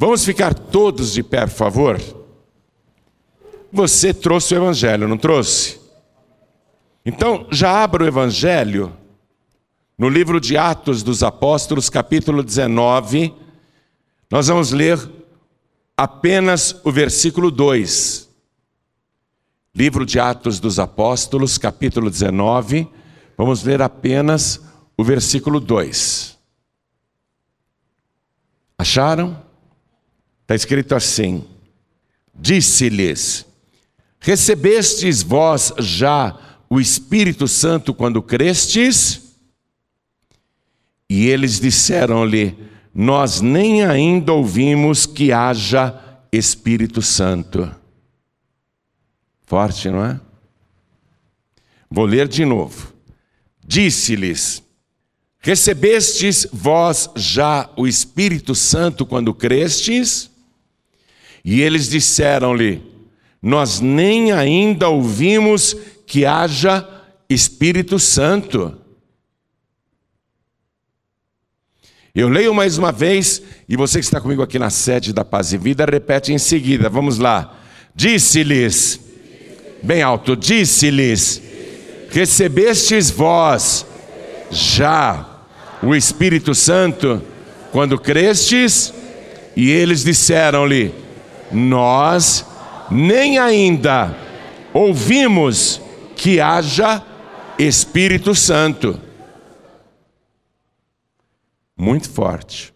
Vamos ficar todos de pé, por favor? Você trouxe o Evangelho, não trouxe? Então, já abra o Evangelho no livro de Atos dos Apóstolos, capítulo 19. Nós vamos ler apenas o versículo 2. Livro de Atos dos Apóstolos, capítulo 19. Vamos ler apenas o versículo 2. Acharam? Está escrito assim: Disse-lhes: Recebestes vós já o Espírito Santo quando crestes? E eles disseram-lhe: Nós nem ainda ouvimos que haja Espírito Santo. Forte, não é? Vou ler de novo. Disse-lhes: Recebestes vós já o Espírito Santo quando crestes? E eles disseram-lhe: Nós nem ainda ouvimos que haja Espírito Santo. Eu leio mais uma vez, e você que está comigo aqui na sede da Paz e Vida, repete em seguida. Vamos lá. Disse-lhes, bem alto, disse-lhes: Recebestes vós já o Espírito Santo quando crestes? E eles disseram-lhe: nós nem ainda ouvimos que haja Espírito Santo. Muito forte.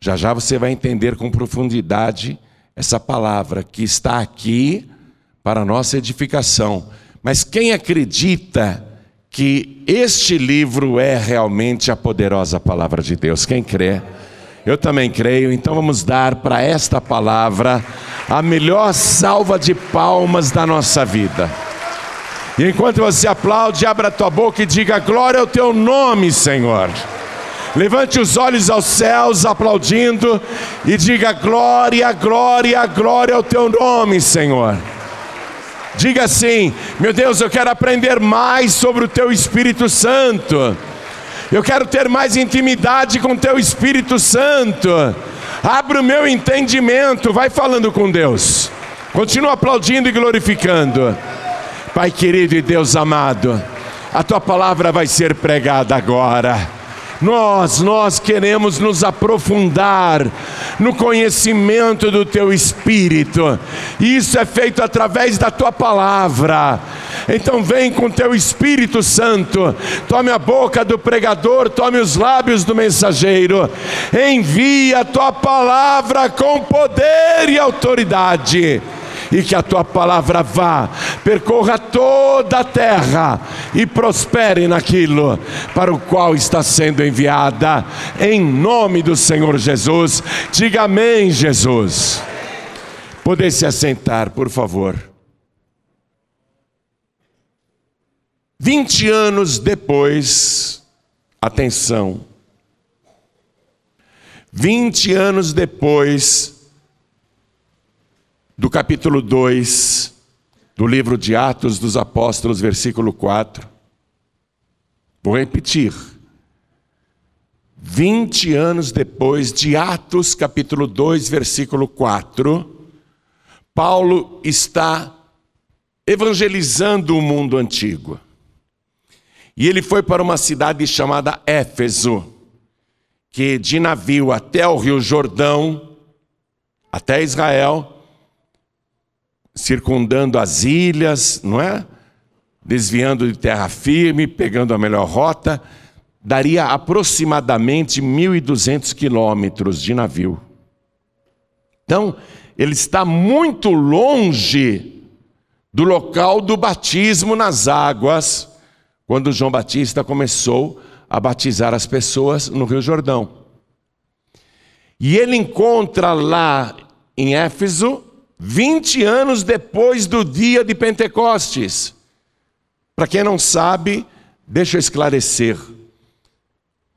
Já já você vai entender com profundidade essa palavra que está aqui para nossa edificação. Mas quem acredita que este livro é realmente a poderosa palavra de Deus? Quem crê? Eu também creio, então vamos dar para esta palavra a melhor salva de palmas da nossa vida. E enquanto você aplaude, abra a tua boca e diga: Glória ao teu nome, Senhor. Levante os olhos aos céus, aplaudindo, e diga: Glória, glória, glória ao teu nome, Senhor. Diga assim: Meu Deus, eu quero aprender mais sobre o teu Espírito Santo. Eu quero ter mais intimidade com Teu Espírito Santo. Abre o meu entendimento. Vai falando com Deus. Continua aplaudindo e glorificando. Pai querido e Deus amado, a Tua palavra vai ser pregada agora. Nós, nós queremos nos aprofundar no conhecimento do teu espírito. E isso é feito através da tua palavra. Então vem com teu Espírito Santo. Tome a boca do pregador, tome os lábios do mensageiro. Envia a tua palavra com poder e autoridade e que a tua palavra vá, percorra toda a terra e prospere naquilo para o qual está sendo enviada, em nome do Senhor Jesus. Diga amém, Jesus. Poder se assentar, por favor. 20 anos depois, atenção, 20 anos depois do capítulo 2 do livro de Atos dos Apóstolos, versículo 4. Vou repetir. 20 anos depois de Atos, capítulo 2, versículo 4, Paulo está evangelizando o mundo antigo. E ele foi para uma cidade chamada Éfeso, que de navio até o Rio Jordão, até Israel, circundando as ilhas, não é? Desviando de terra firme, pegando a melhor rota, daria aproximadamente 1.200 quilômetros de navio. Então, ele está muito longe do local do batismo nas águas, quando João Batista começou a batizar as pessoas no Rio Jordão. E ele encontra lá em Éfeso 20 anos depois do dia de Pentecostes. Para quem não sabe, deixa eu esclarecer.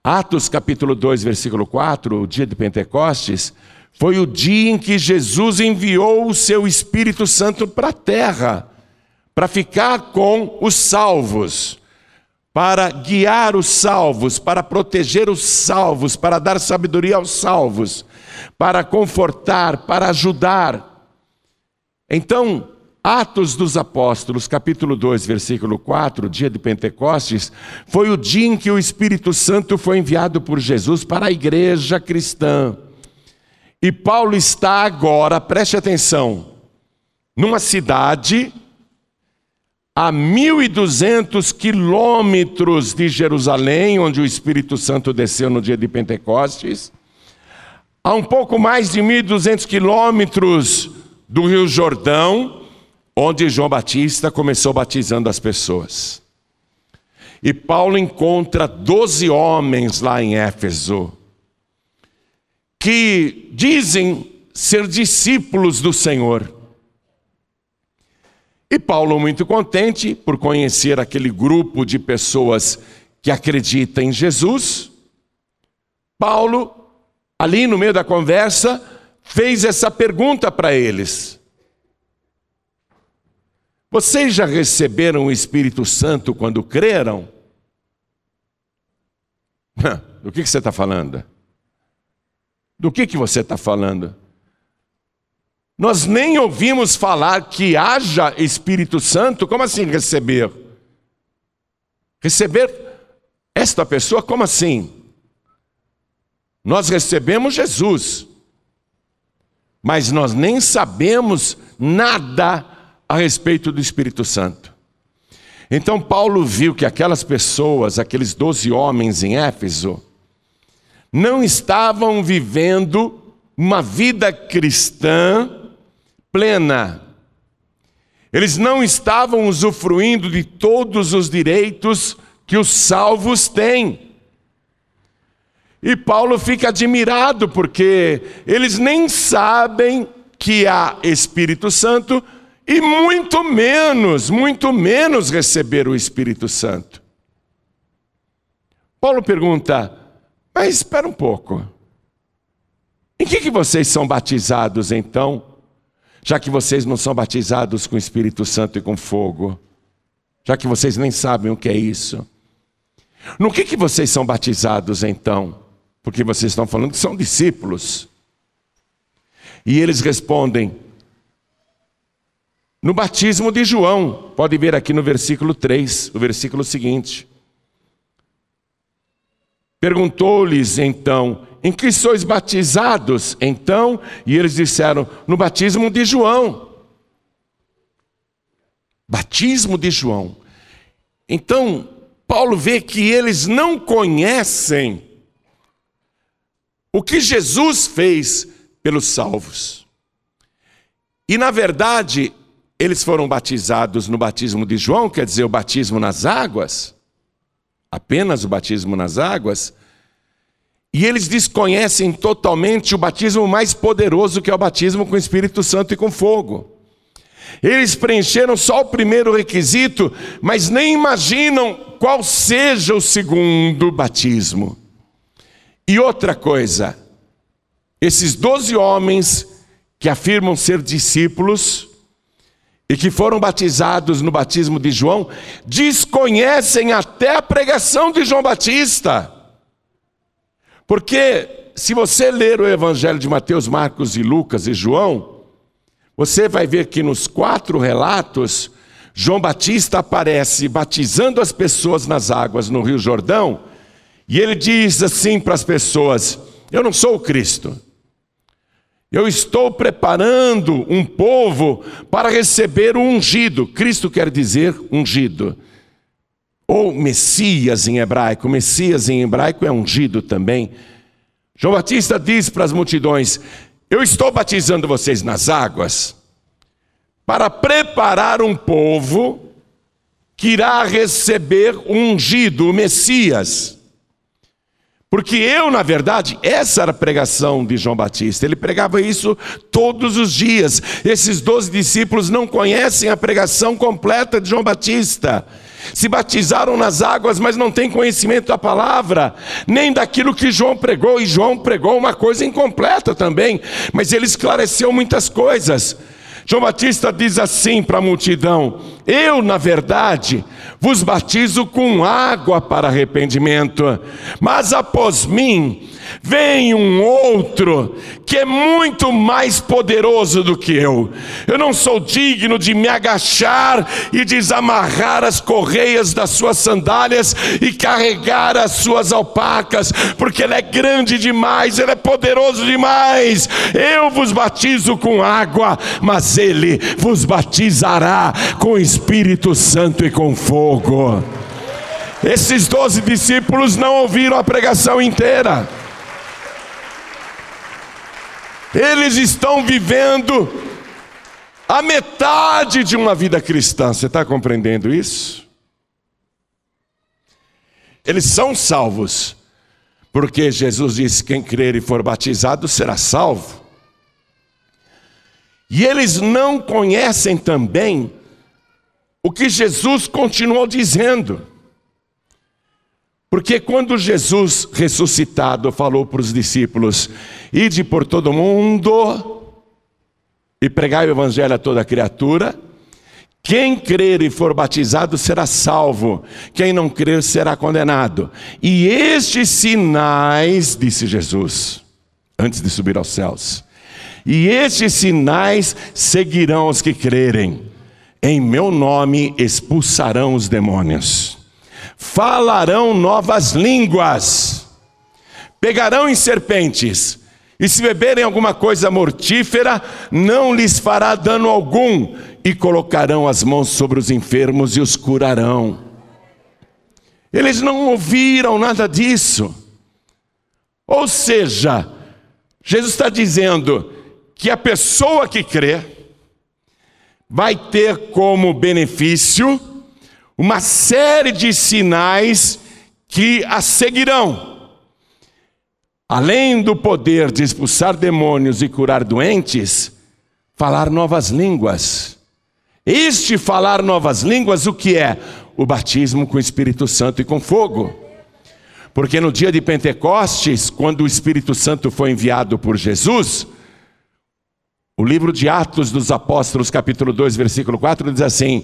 Atos capítulo 2, versículo 4, o dia de Pentecostes, foi o dia em que Jesus enviou o seu Espírito Santo para a terra, para ficar com os salvos, para guiar os salvos, para proteger os salvos, para dar sabedoria aos salvos. para confortar, para ajudar. Então, Atos dos Apóstolos, capítulo 2, versículo 4, dia de Pentecostes, foi o dia em que o Espírito Santo foi enviado por Jesus para a igreja cristã. E Paulo está agora, preste atenção, numa cidade a 1.200 quilômetros de Jerusalém, onde o Espírito Santo desceu no dia de Pentecostes, a um pouco mais de 1.200 quilômetros do Rio Jordão, onde João Batista começou batizando as pessoas. E Paulo encontra doze homens lá em Éfeso, que dizem ser discípulos do Senhor. E Paulo, muito contente por conhecer aquele grupo de pessoas que acreditam em Jesus, Paulo, ali no meio da conversa, fez essa pergunta para eles: Vocês já receberam o Espírito Santo quando creram? Do que, que você está falando? Do que, que você está falando? Nós nem ouvimos falar que haja Espírito Santo, como assim receber? Receber esta pessoa, como assim? Nós recebemos Jesus, mas nós nem sabemos nada a respeito do Espírito Santo. Então Paulo viu que aquelas pessoas, aqueles doze homens em Éfeso, não estavam vivendo uma vida cristã plena. Eles não estavam usufruindo de todos os direitos que os salvos têm. E Paulo fica admirado porque eles nem sabem que há Espírito Santo e muito menos, muito menos receber o Espírito Santo. Paulo pergunta: Mas espera um pouco. Em que, que vocês são batizados então? já que vocês não são batizados com Espírito Santo e com fogo, já que vocês nem sabem o que é isso. No que, que vocês são batizados então? Porque vocês estão falando que são discípulos. E eles respondem, no batismo de João, pode ver aqui no versículo 3, o versículo seguinte. Perguntou-lhes então: Em que sois batizados? Então, e eles disseram: No batismo de João. Batismo de João. Então, Paulo vê que eles não conhecem o que Jesus fez pelos salvos. E, na verdade, eles foram batizados no batismo de João, quer dizer, o batismo nas águas apenas o batismo nas águas, e eles desconhecem totalmente o batismo mais poderoso, que é o batismo com o Espírito Santo e com fogo. Eles preencheram só o primeiro requisito, mas nem imaginam qual seja o segundo batismo. E outra coisa, esses doze homens que afirmam ser discípulos, e que foram batizados no batismo de João, desconhecem até a pregação de João Batista. Porque se você ler o Evangelho de Mateus, Marcos e Lucas e João, você vai ver que nos quatro relatos, João Batista aparece batizando as pessoas nas águas no Rio Jordão, e ele diz assim para as pessoas: Eu não sou o Cristo, eu estou preparando um povo para receber o ungido. Cristo quer dizer ungido. Ou Messias em hebraico. Messias em hebraico é ungido também. João Batista diz para as multidões: Eu estou batizando vocês nas águas para preparar um povo que irá receber o ungido, o Messias. Porque eu, na verdade, essa era a pregação de João Batista. Ele pregava isso todos os dias. Esses doze discípulos não conhecem a pregação completa de João Batista. Se batizaram nas águas, mas não têm conhecimento da palavra, nem daquilo que João pregou. E João pregou uma coisa incompleta também, mas ele esclareceu muitas coisas. João Batista diz assim para a multidão: Eu, na verdade, vos batizo com água para arrependimento, mas após mim Vem um outro que é muito mais poderoso do que eu. Eu não sou digno de me agachar e desamarrar as correias das suas sandálias e carregar as suas alpacas, porque ele é grande demais, ele é poderoso demais. Eu vos batizo com água, mas ele vos batizará com Espírito Santo e com fogo. Esses doze discípulos não ouviram a pregação inteira. Eles estão vivendo a metade de uma vida cristã. Você está compreendendo isso? Eles são salvos, porque Jesus disse: quem crer e for batizado será salvo. E eles não conhecem também o que Jesus continuou dizendo. Porque quando Jesus ressuscitado falou para os discípulos: Ide por todo mundo e pregai o evangelho a toda criatura, quem crer e for batizado será salvo, quem não crer será condenado. E estes sinais, disse Jesus, antes de subir aos céus, e estes sinais seguirão os que crerem. Em meu nome expulsarão os demônios falarão novas línguas, pegarão em serpentes, e se beberem alguma coisa mortífera, não lhes fará dano algum, e colocarão as mãos sobre os enfermos e os curarão. Eles não ouviram nada disso. Ou seja, Jesus está dizendo que a pessoa que crê vai ter como benefício uma série de sinais que a seguirão. Além do poder de expulsar demônios e curar doentes, falar novas línguas. Este falar novas línguas, o que é? O batismo com o Espírito Santo e com fogo. Porque no dia de Pentecostes, quando o Espírito Santo foi enviado por Jesus, o livro de Atos dos Apóstolos, capítulo 2, versículo 4, diz assim: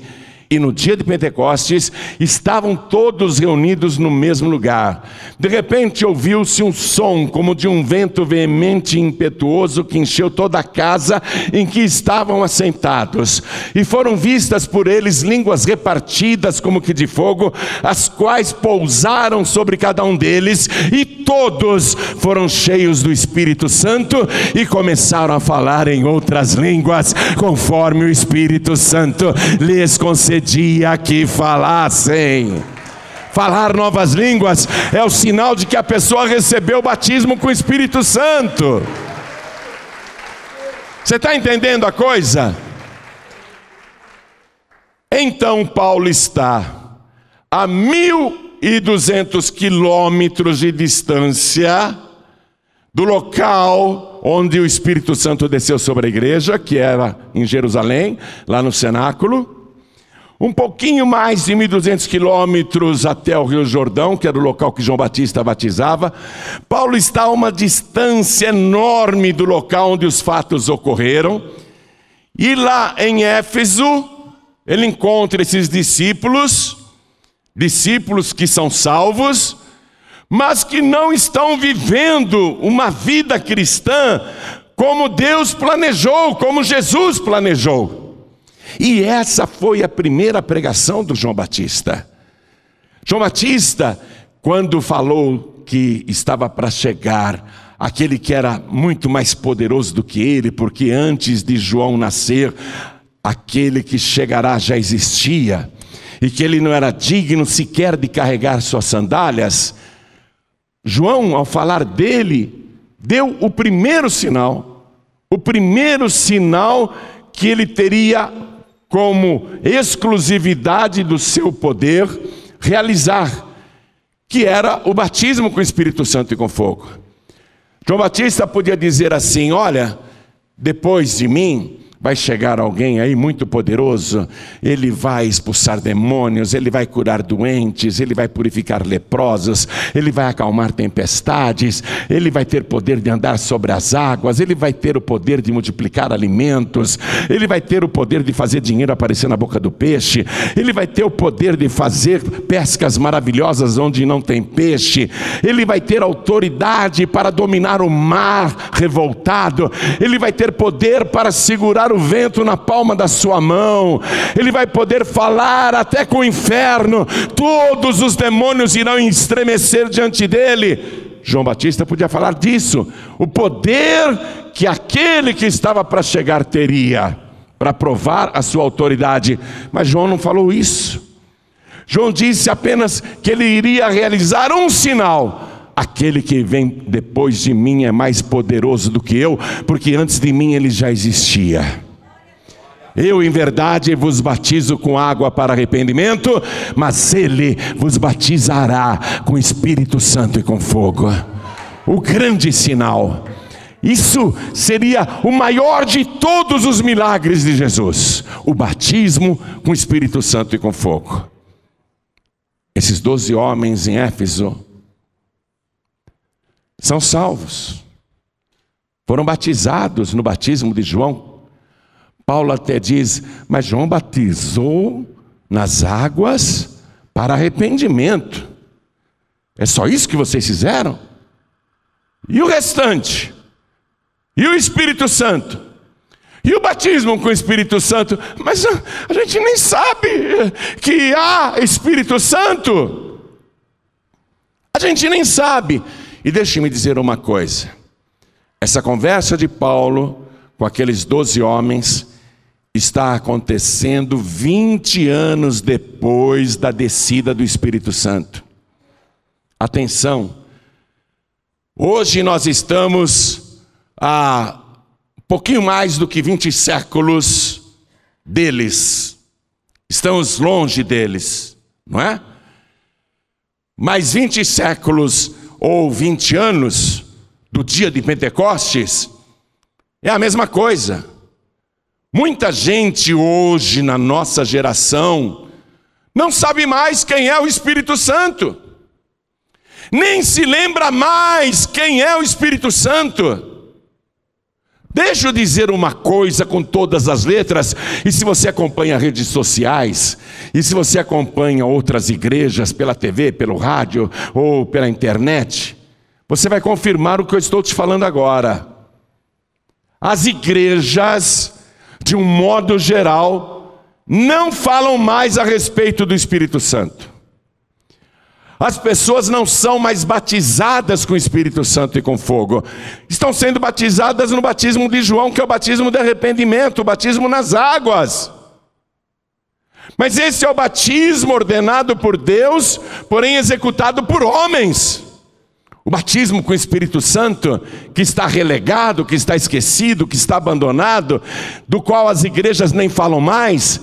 e no dia de Pentecostes estavam todos reunidos no mesmo lugar. De repente ouviu-se um som como de um vento veemente e impetuoso que encheu toda a casa em que estavam assentados. E foram vistas por eles línguas repartidas como que de fogo, as quais pousaram sobre cada um deles, e todos foram cheios do Espírito Santo e começaram a falar em outras línguas, conforme o Espírito Santo lhes concedeu dia que falassem. Falar novas línguas é o sinal de que a pessoa recebeu o batismo com o Espírito Santo. Você está entendendo a coisa? Então Paulo está a mil e duzentos quilômetros de distância do local onde o Espírito Santo desceu sobre a igreja, que era em Jerusalém, lá no cenáculo um pouquinho mais de 1.200 quilômetros até o Rio Jordão, que era o local que João Batista batizava. Paulo está a uma distância enorme do local onde os fatos ocorreram. E lá em Éfeso, ele encontra esses discípulos, discípulos que são salvos, mas que não estão vivendo uma vida cristã como Deus planejou, como Jesus planejou. E essa foi a primeira pregação do João Batista. João Batista, quando falou que estava para chegar aquele que era muito mais poderoso do que ele, porque antes de João nascer, aquele que chegará já existia, e que ele não era digno sequer de carregar suas sandálias, João, ao falar dele, deu o primeiro sinal, o primeiro sinal que ele teria como exclusividade do seu poder realizar, que era o batismo com o Espírito Santo e com fogo. João Batista podia dizer assim: Olha, depois de mim vai chegar alguém aí muito poderoso, ele vai expulsar demônios, ele vai curar doentes, ele vai purificar leprosos, ele vai acalmar tempestades, ele vai ter poder de andar sobre as águas, ele vai ter o poder de multiplicar alimentos, ele vai ter o poder de fazer dinheiro aparecer na boca do peixe, ele vai ter o poder de fazer pescas maravilhosas onde não tem peixe, ele vai ter autoridade para dominar o mar revoltado, ele vai ter poder para segurar o vento na palma da sua mão, ele vai poder falar até com o inferno, todos os demônios irão estremecer diante dele. João Batista podia falar disso, o poder que aquele que estava para chegar teria, para provar a sua autoridade, mas João não falou isso. João disse apenas que ele iria realizar um sinal. Aquele que vem depois de mim é mais poderoso do que eu, porque antes de mim ele já existia. Eu, em verdade, vos batizo com água para arrependimento, mas Ele vos batizará com Espírito Santo e com fogo. O grande sinal. Isso seria o maior de todos os milagres de Jesus: o batismo com Espírito Santo e com fogo. Esses doze homens em Éfeso são salvos, foram batizados no batismo de João Paulo até diz: Mas João batizou nas águas para arrependimento. É só isso que vocês fizeram? E o restante? E o Espírito Santo? E o batismo com o Espírito Santo? Mas a gente nem sabe que há Espírito Santo. A gente nem sabe. E deixe-me dizer uma coisa: essa conversa de Paulo com aqueles doze homens está acontecendo 20 anos depois da descida do Espírito Santo. Atenção, hoje nós estamos a pouquinho mais do que 20 séculos deles, estamos longe deles, não é? Mais 20 séculos ou 20 anos do dia de Pentecostes é a mesma coisa. Muita gente hoje na nossa geração não sabe mais quem é o Espírito Santo, nem se lembra mais quem é o Espírito Santo. Deixa eu dizer uma coisa com todas as letras, e se você acompanha redes sociais, e se você acompanha outras igrejas pela TV, pelo rádio ou pela internet, você vai confirmar o que eu estou te falando agora. As igrejas de um modo geral, não falam mais a respeito do Espírito Santo. As pessoas não são mais batizadas com o Espírito Santo e com fogo. Estão sendo batizadas no batismo de João, que é o batismo de arrependimento, o batismo nas águas. Mas esse é o batismo ordenado por Deus, porém executado por homens. O batismo com o Espírito Santo, que está relegado, que está esquecido, que está abandonado, do qual as igrejas nem falam mais,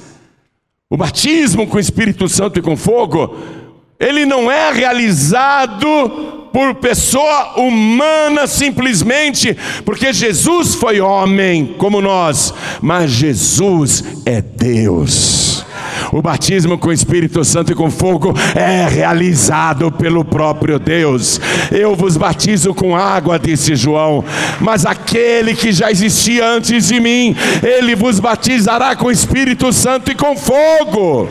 o batismo com o Espírito Santo e com fogo, ele não é realizado por pessoa humana simplesmente, porque Jesus foi homem como nós, mas Jesus é Deus. O batismo com o Espírito Santo e com fogo é realizado pelo próprio Deus. Eu vos batizo com água, disse João, mas aquele que já existia antes de mim, ele vos batizará com o Espírito Santo e com fogo.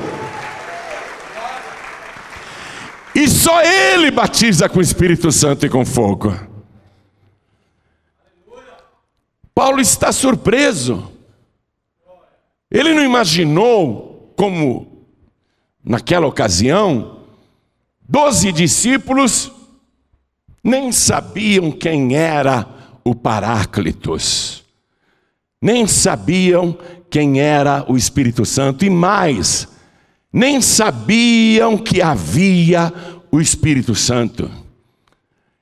E só ele batiza com o Espírito Santo e com fogo. Paulo está surpreso. Ele não imaginou como naquela ocasião, doze discípulos nem sabiam quem era o Paráclitos, nem sabiam quem era o Espírito Santo, e mais, nem sabiam que havia o Espírito Santo.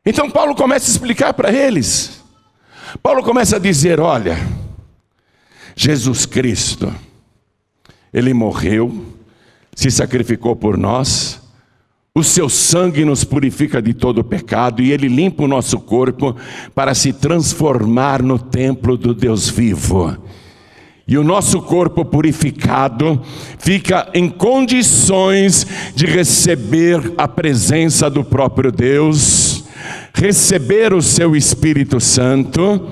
Então Paulo começa a explicar para eles. Paulo começa a dizer: olha, Jesus Cristo, ele morreu, se sacrificou por nós, o seu sangue nos purifica de todo pecado e ele limpa o nosso corpo para se transformar no templo do Deus vivo. E o nosso corpo purificado fica em condições de receber a presença do próprio Deus, receber o seu Espírito Santo,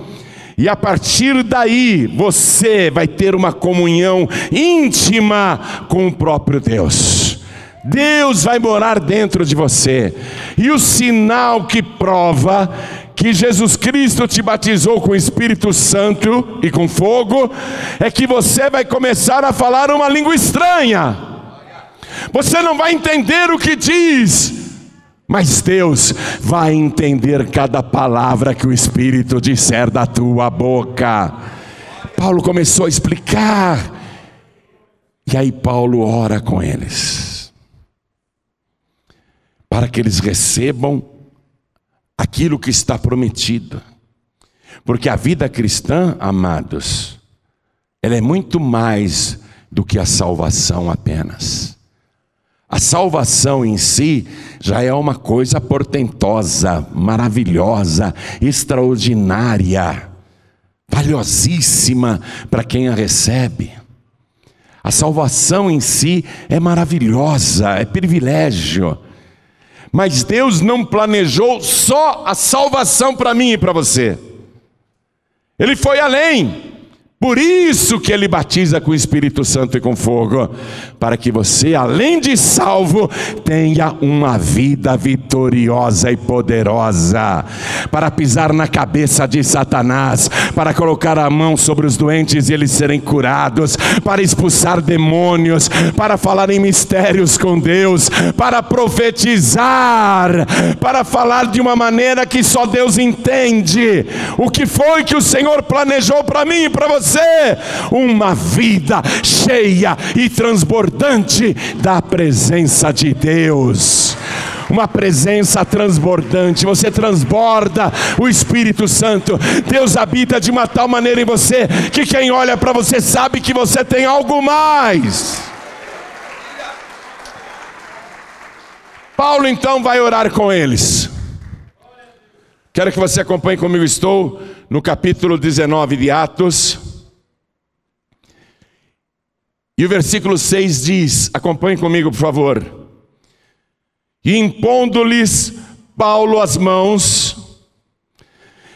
e a partir daí você vai ter uma comunhão íntima com o próprio Deus. Deus vai morar dentro de você, e o sinal que prova que Jesus Cristo te batizou com o Espírito Santo e com fogo, é que você vai começar a falar uma língua estranha. Você não vai entender o que diz, mas Deus vai entender cada palavra que o Espírito disser da tua boca. Paulo começou a explicar, e aí Paulo ora com eles, para que eles recebam aquilo que está prometido. Porque a vida cristã, amados, ela é muito mais do que a salvação apenas. A salvação em si já é uma coisa portentosa, maravilhosa, extraordinária, valiosíssima para quem a recebe. A salvação em si é maravilhosa, é privilégio. Mas Deus não planejou só a salvação para mim e para você. Ele foi além. Por isso que ele batiza com o Espírito Santo e com fogo, para que você, além de salvo, tenha uma vida vitoriosa e poderosa, para pisar na cabeça de Satanás, para colocar a mão sobre os doentes e eles serem curados, para expulsar demônios, para falar em mistérios com Deus, para profetizar, para falar de uma maneira que só Deus entende. O que foi que o Senhor planejou para mim e para você? Você uma vida cheia e transbordante da presença de Deus uma presença transbordante, você transborda o Espírito Santo. Deus habita de uma tal maneira em você que quem olha para você sabe que você tem algo mais. Paulo então vai orar com eles. Quero que você acompanhe comigo, estou no capítulo 19 de Atos. E o versículo 6 diz: acompanhe comigo, por favor. E impondo-lhes Paulo as mãos,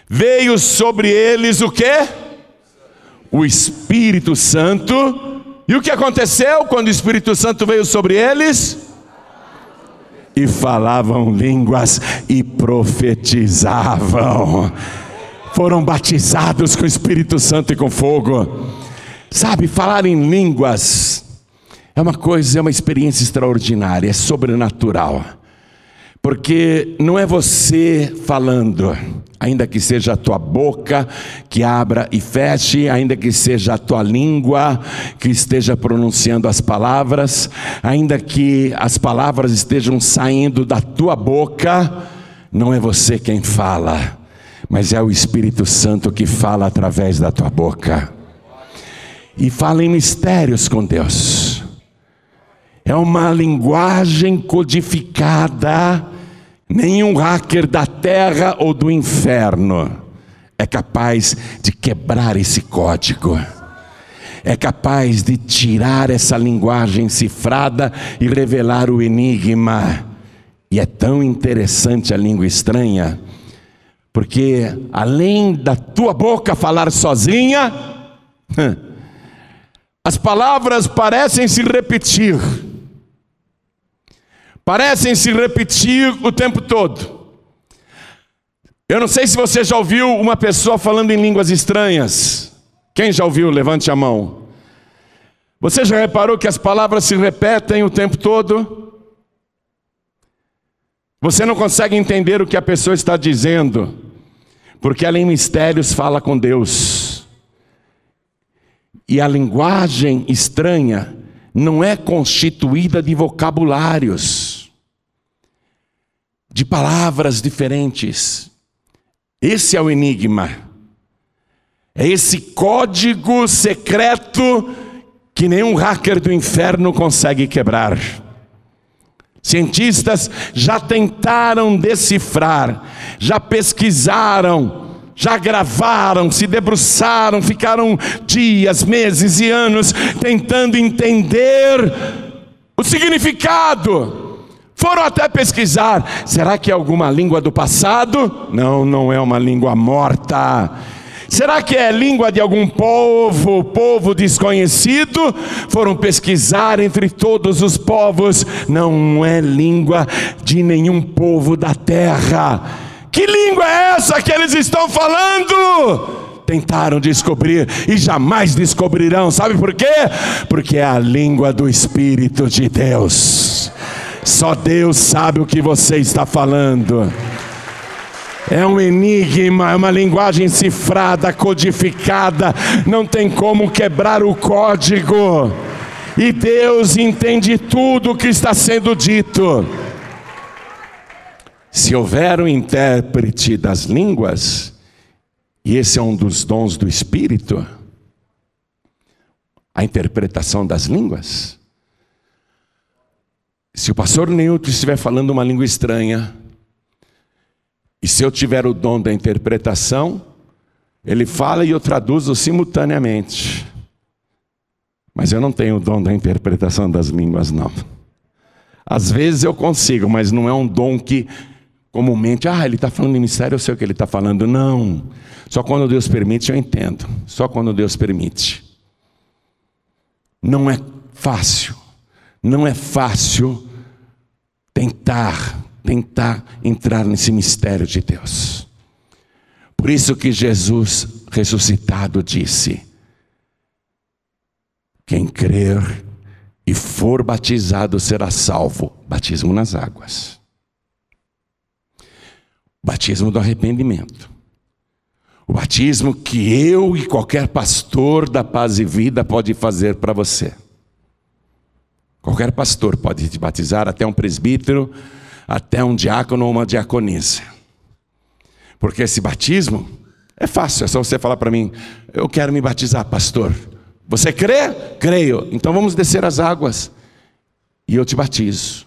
veio sobre eles o que? O Espírito Santo. E o que aconteceu quando o Espírito Santo veio sobre eles? E falavam línguas e profetizavam. Foram batizados com o Espírito Santo e com fogo. Sabe, falar em línguas é uma coisa, é uma experiência extraordinária, é sobrenatural. Porque não é você falando, ainda que seja a tua boca que abra e feche, ainda que seja a tua língua que esteja pronunciando as palavras, ainda que as palavras estejam saindo da tua boca, não é você quem fala, mas é o Espírito Santo que fala através da tua boca e fala em mistérios com Deus. É uma linguagem codificada, nenhum hacker da terra ou do inferno é capaz de quebrar esse código. É capaz de tirar essa linguagem cifrada e revelar o enigma. E é tão interessante a língua estranha, porque além da tua boca falar sozinha, As palavras parecem se repetir, parecem se repetir o tempo todo. Eu não sei se você já ouviu uma pessoa falando em línguas estranhas. Quem já ouviu? Levante a mão. Você já reparou que as palavras se repetem o tempo todo? Você não consegue entender o que a pessoa está dizendo, porque ela em mistérios fala com Deus. E a linguagem estranha não é constituída de vocabulários, de palavras diferentes. Esse é o enigma. É esse código secreto que nenhum hacker do inferno consegue quebrar. Cientistas já tentaram decifrar, já pesquisaram já gravaram, se debruçaram, ficaram dias, meses e anos tentando entender o significado. Foram até pesquisar: será que é alguma língua do passado? Não, não é uma língua morta Será que é língua de algum povo, povo desconhecido? Foram pesquisar entre todos os povos, não é língua de nenhum povo da terra. Que língua é essa que eles estão falando? Tentaram descobrir e jamais descobrirão, sabe por quê? Porque é a língua do Espírito de Deus. Só Deus sabe o que você está falando. É um enigma, é uma linguagem cifrada, codificada, não tem como quebrar o código. E Deus entende tudo o que está sendo dito. Se houver um intérprete das línguas, e esse é um dos dons do Espírito, a interpretação das línguas. Se o pastor Newton estiver falando uma língua estranha, e se eu tiver o dom da interpretação, ele fala e eu traduzo simultaneamente. Mas eu não tenho o dom da interpretação das línguas, não. Às vezes eu consigo, mas não é um dom que comumente, ah, ele está falando em mistério, eu sei o que ele está falando. Não. Só quando Deus permite eu entendo. Só quando Deus permite. Não é fácil. Não é fácil tentar tentar entrar nesse mistério de Deus. Por isso que Jesus ressuscitado disse: Quem crer e for batizado será salvo. Batismo nas águas. Batismo do arrependimento. O batismo que eu e qualquer pastor da paz e vida pode fazer para você. Qualquer pastor pode te batizar, até um presbítero, até um diácono ou uma diaconisa. Porque esse batismo é fácil, é só você falar para mim: eu quero me batizar, pastor. Você crê? Creio. Então vamos descer as águas e eu te batizo.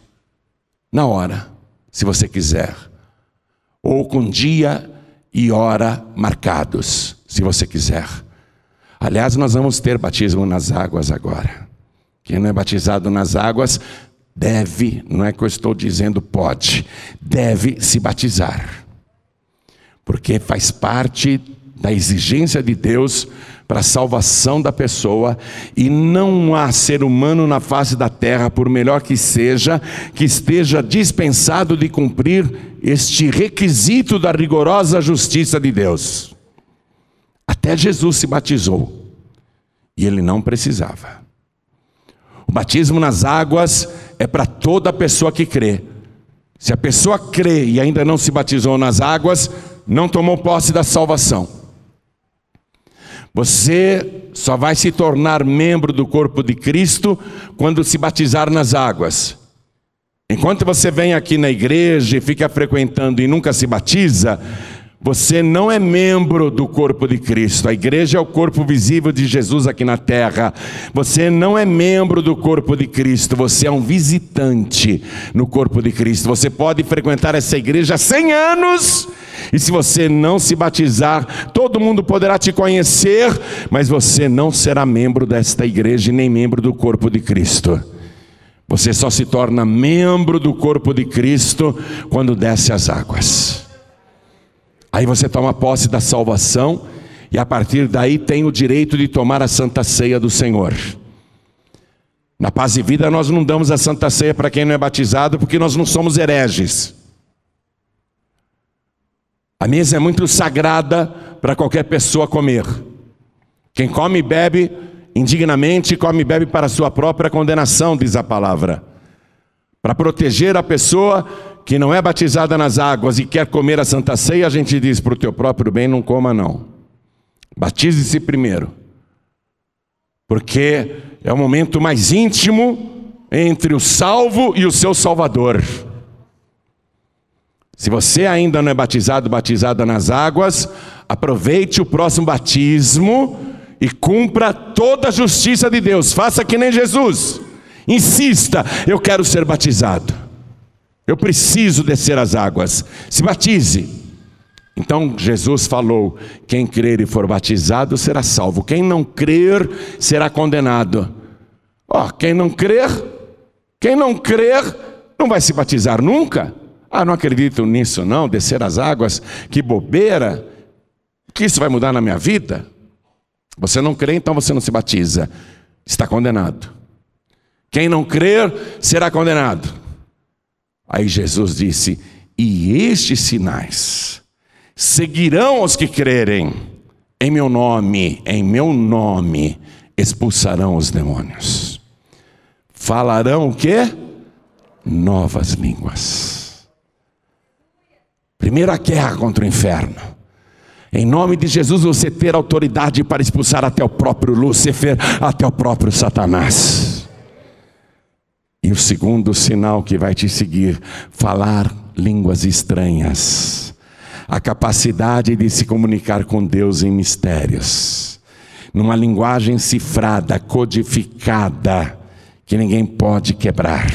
Na hora, se você quiser. Ou com dia e hora marcados, se você quiser. Aliás, nós vamos ter batismo nas águas agora. Quem não é batizado nas águas deve, não é que eu estou dizendo pode, deve se batizar. Porque faz parte da exigência de Deus para a salvação da pessoa, e não há ser humano na face da terra, por melhor que seja, que esteja dispensado de cumprir este requisito da rigorosa justiça de Deus. Até Jesus se batizou, e ele não precisava. O batismo nas águas é para toda pessoa que crê. Se a pessoa crê e ainda não se batizou nas águas, não tomou posse da salvação. Você só vai se tornar membro do corpo de Cristo quando se batizar nas águas. Enquanto você vem aqui na igreja e fica frequentando e nunca se batiza, você não é membro do corpo de Cristo. A igreja é o corpo visível de Jesus aqui na terra. Você não é membro do corpo de Cristo. Você é um visitante no corpo de Cristo. Você pode frequentar essa igreja há 100 anos. E se você não se batizar, todo mundo poderá te conhecer, mas você não será membro desta igreja e nem membro do corpo de Cristo. Você só se torna membro do corpo de Cristo quando desce as águas. Aí você toma posse da salvação e a partir daí tem o direito de tomar a santa ceia do Senhor. Na paz e vida nós não damos a santa ceia para quem não é batizado, porque nós não somos hereges. A mesa é muito sagrada para qualquer pessoa comer. Quem come e bebe indignamente, come e bebe para sua própria condenação, diz a palavra. Para proteger a pessoa que não é batizada nas águas e quer comer a Santa Ceia, a gente diz para o teu próprio bem, não coma não. Batize-se primeiro. Porque é o momento mais íntimo entre o salvo e o seu salvador. Se você ainda não é batizado, batizada nas águas, aproveite o próximo batismo e cumpra toda a justiça de Deus. Faça que nem Jesus. Insista, eu quero ser batizado. Eu preciso descer as águas. Se batize. Então Jesus falou: quem crer e for batizado será salvo, quem não crer será condenado. Ó, oh, quem não crer, quem não crer não vai se batizar nunca. Ah, não acredito nisso não, descer as águas, que bobeira. O que isso vai mudar na minha vida? Você não crê, então você não se batiza. Está condenado. Quem não crer será condenado. Aí Jesus disse: E estes sinais seguirão os que crerem. Em meu nome, em meu nome, expulsarão os demônios. Falarão o quê? Novas línguas. Primeira guerra contra o inferno. Em nome de Jesus, você ter autoridade para expulsar até o próprio Lúcifer, até o próprio Satanás. E o segundo sinal que vai te seguir, falar línguas estranhas. A capacidade de se comunicar com Deus em mistérios. Numa linguagem cifrada, codificada, que ninguém pode quebrar.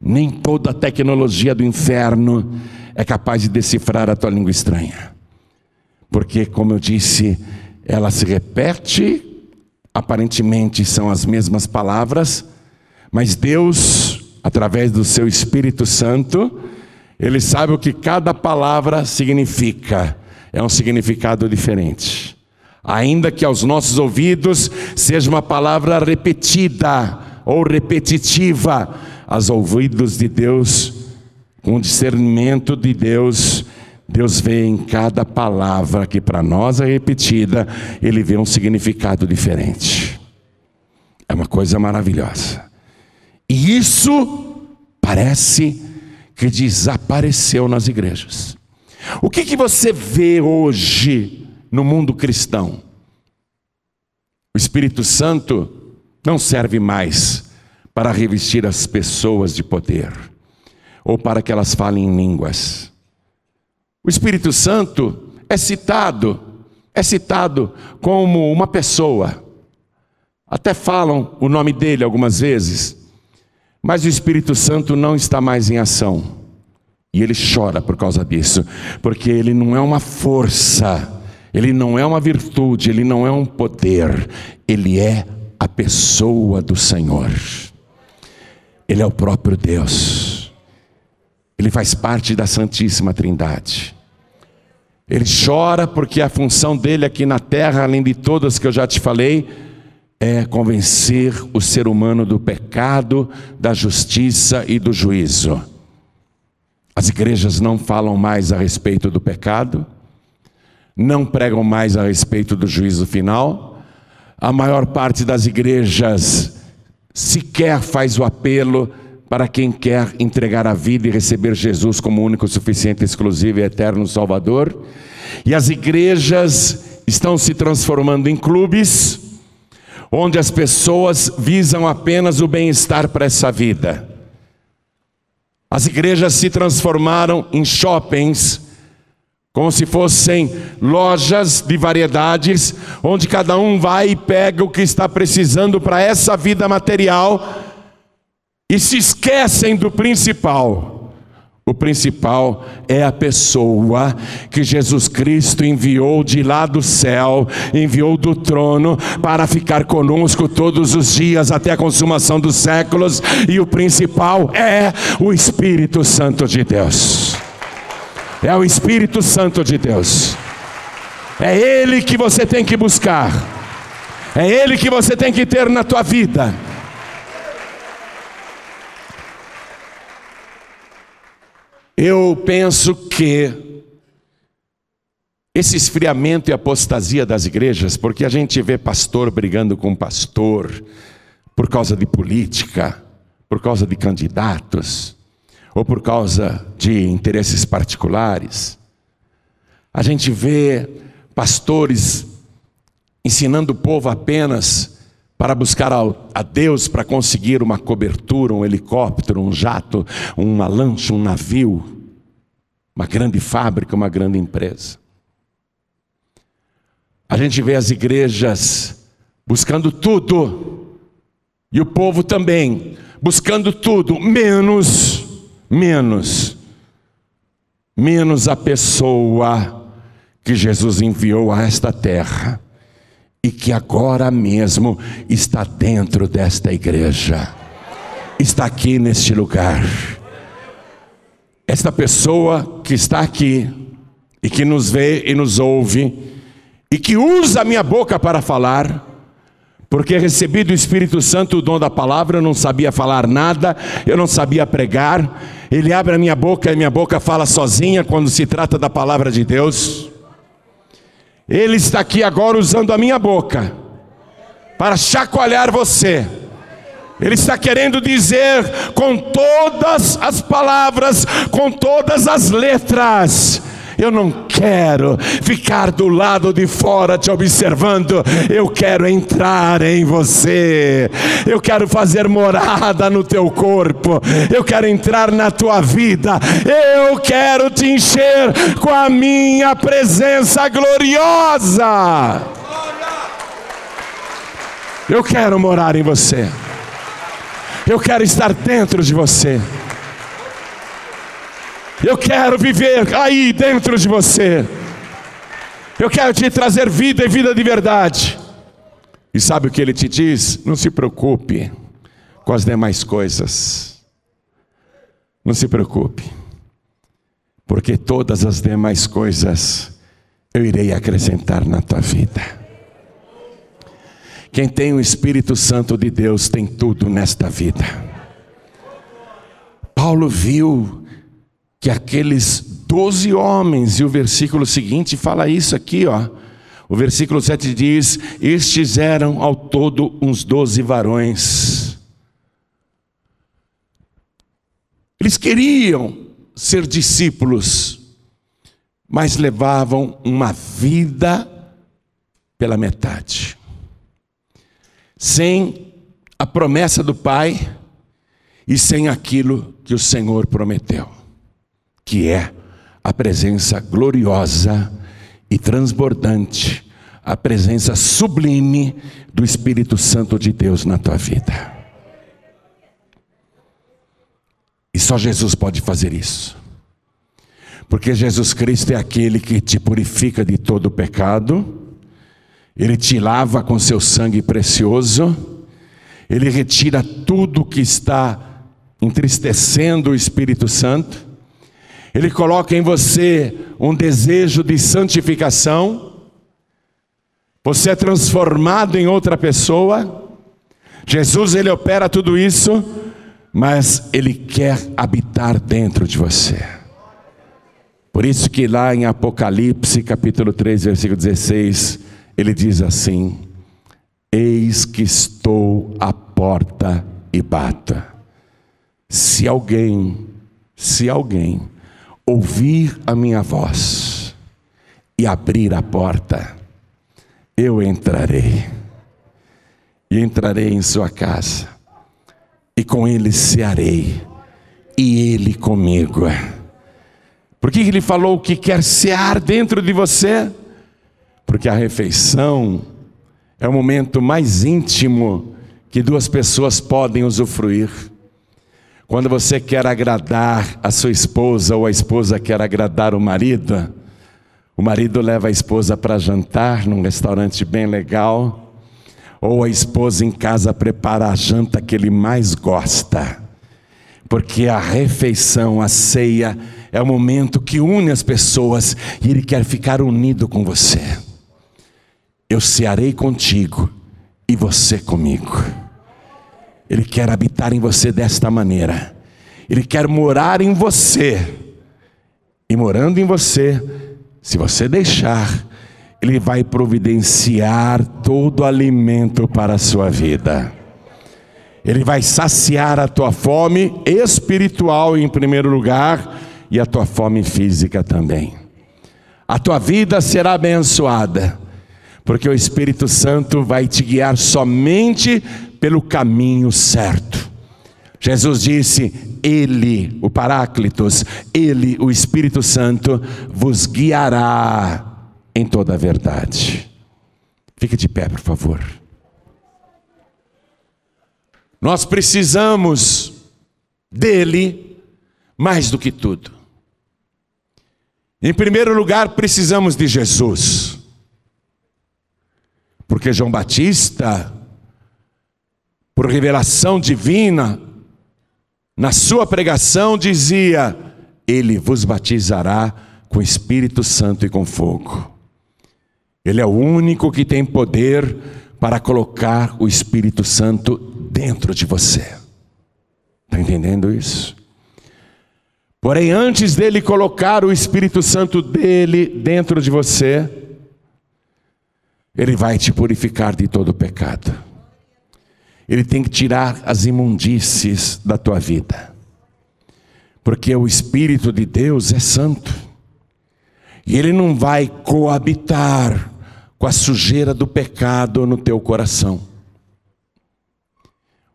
Nem toda a tecnologia do inferno é capaz de decifrar a tua língua estranha. Porque, como eu disse, ela se repete, aparentemente são as mesmas palavras, mas Deus, através do seu Espírito Santo, ele sabe o que cada palavra significa. É um significado diferente. Ainda que aos nossos ouvidos seja uma palavra repetida ou repetitiva, aos ouvidos de Deus, com o discernimento de Deus, Deus vê em cada palavra que para nós é repetida, Ele vê um significado diferente. É uma coisa maravilhosa. E isso parece que desapareceu nas igrejas. O que, que você vê hoje no mundo cristão? O Espírito Santo não serve mais para revestir as pessoas de poder ou para que elas falem em línguas. O Espírito Santo é citado, é citado como uma pessoa. Até falam o nome dele algumas vezes. Mas o Espírito Santo não está mais em ação. E ele chora por causa disso, porque ele não é uma força, ele não é uma virtude, ele não é um poder, ele é a pessoa do Senhor. Ele é o próprio Deus. Ele faz parte da Santíssima Trindade. Ele chora porque a função dele aqui na terra, além de todas que eu já te falei, é convencer o ser humano do pecado, da justiça e do juízo. As igrejas não falam mais a respeito do pecado, não pregam mais a respeito do juízo final. A maior parte das igrejas sequer faz o apelo para quem quer entregar a vida e receber Jesus como único, suficiente, exclusivo e eterno Salvador. E as igrejas estão se transformando em clubes onde as pessoas visam apenas o bem-estar para essa vida. As igrejas se transformaram em shoppings, como se fossem lojas de variedades, onde cada um vai e pega o que está precisando para essa vida material e se esquecem do principal o principal é a pessoa que Jesus Cristo enviou de lá do céu, enviou do trono para ficar conosco todos os dias até a consumação dos séculos, e o principal é o Espírito Santo de Deus. É o Espírito Santo de Deus. É ele que você tem que buscar. É ele que você tem que ter na tua vida. Eu penso que esse esfriamento e apostasia das igrejas, porque a gente vê pastor brigando com pastor por causa de política, por causa de candidatos, ou por causa de interesses particulares. A gente vê pastores ensinando o povo apenas para buscar a Deus para conseguir uma cobertura, um helicóptero, um jato, uma lancha, um navio, uma grande fábrica, uma grande empresa. A gente vê as igrejas buscando tudo, e o povo também, buscando tudo, menos, menos menos a pessoa que Jesus enviou a esta terra e que agora mesmo está dentro desta igreja, está aqui neste lugar. Esta pessoa que está aqui e que nos vê e nos ouve e que usa a minha boca para falar, porque recebi do Espírito Santo o dom da palavra, eu não sabia falar nada, eu não sabia pregar. Ele abre a minha boca e minha boca fala sozinha quando se trata da palavra de Deus. Ele está aqui agora usando a minha boca para chacoalhar você. Ele está querendo dizer com todas as palavras, com todas as letras, eu não quero ficar do lado de fora te observando. Eu quero entrar em você. Eu quero fazer morada no teu corpo. Eu quero entrar na tua vida. Eu quero te encher com a minha presença gloriosa. Eu quero morar em você. Eu quero estar dentro de você. Eu quero viver aí dentro de você. Eu quero te trazer vida e vida de verdade. E sabe o que ele te diz? Não se preocupe com as demais coisas. Não se preocupe, porque todas as demais coisas eu irei acrescentar na tua vida. Quem tem o Espírito Santo de Deus tem tudo nesta vida. Paulo viu que aqueles doze homens, e o versículo seguinte fala isso aqui, ó. O versículo 7 diz: Estes eram ao todo uns doze varões. Eles queriam ser discípulos, mas levavam uma vida pela metade, sem a promessa do Pai e sem aquilo que o Senhor prometeu que é a presença gloriosa e transbordante, a presença sublime do Espírito Santo de Deus na tua vida. E só Jesus pode fazer isso. Porque Jesus Cristo é aquele que te purifica de todo pecado, ele te lava com seu sangue precioso, ele retira tudo que está entristecendo o Espírito Santo, ele coloca em você um desejo de santificação, você é transformado em outra pessoa. Jesus, ele opera tudo isso, mas ele quer habitar dentro de você. Por isso que lá em Apocalipse, capítulo 3, versículo 16, ele diz assim: Eis que estou à porta e bata. Se alguém, se alguém ouvir a minha voz e abrir a porta, eu entrarei. E entrarei em sua casa, e com ele cearei, e ele comigo. Por que ele falou que quer cear dentro de você? Porque a refeição é o momento mais íntimo que duas pessoas podem usufruir. Quando você quer agradar a sua esposa ou a esposa quer agradar o marido, o marido leva a esposa para jantar num restaurante bem legal, ou a esposa em casa prepara a janta que ele mais gosta, porque a refeição, a ceia, é o momento que une as pessoas e ele quer ficar unido com você. Eu cearei contigo e você comigo. Ele quer habitar em você desta maneira. Ele quer morar em você. E morando em você, se você deixar, Ele vai providenciar todo o alimento para a sua vida. Ele vai saciar a tua fome espiritual em primeiro lugar e a tua fome física também. A tua vida será abençoada, porque o Espírito Santo vai te guiar somente pelo caminho certo. Jesus disse: Ele, o Paráclitos, Ele, o Espírito Santo, vos guiará em toda a verdade. Fique de pé, por favor. Nós precisamos dele mais do que tudo. Em primeiro lugar, precisamos de Jesus. Porque João Batista, por revelação divina, na sua pregação dizia: Ele vos batizará com Espírito Santo e com fogo. Ele é o único que tem poder para colocar o Espírito Santo dentro de você. Está entendendo isso? Porém, antes dele colocar o Espírito Santo dele dentro de você, ele vai te purificar de todo pecado. Ele tem que tirar as imundícies da tua vida. Porque o Espírito de Deus é santo. E ele não vai coabitar com a sujeira do pecado no teu coração.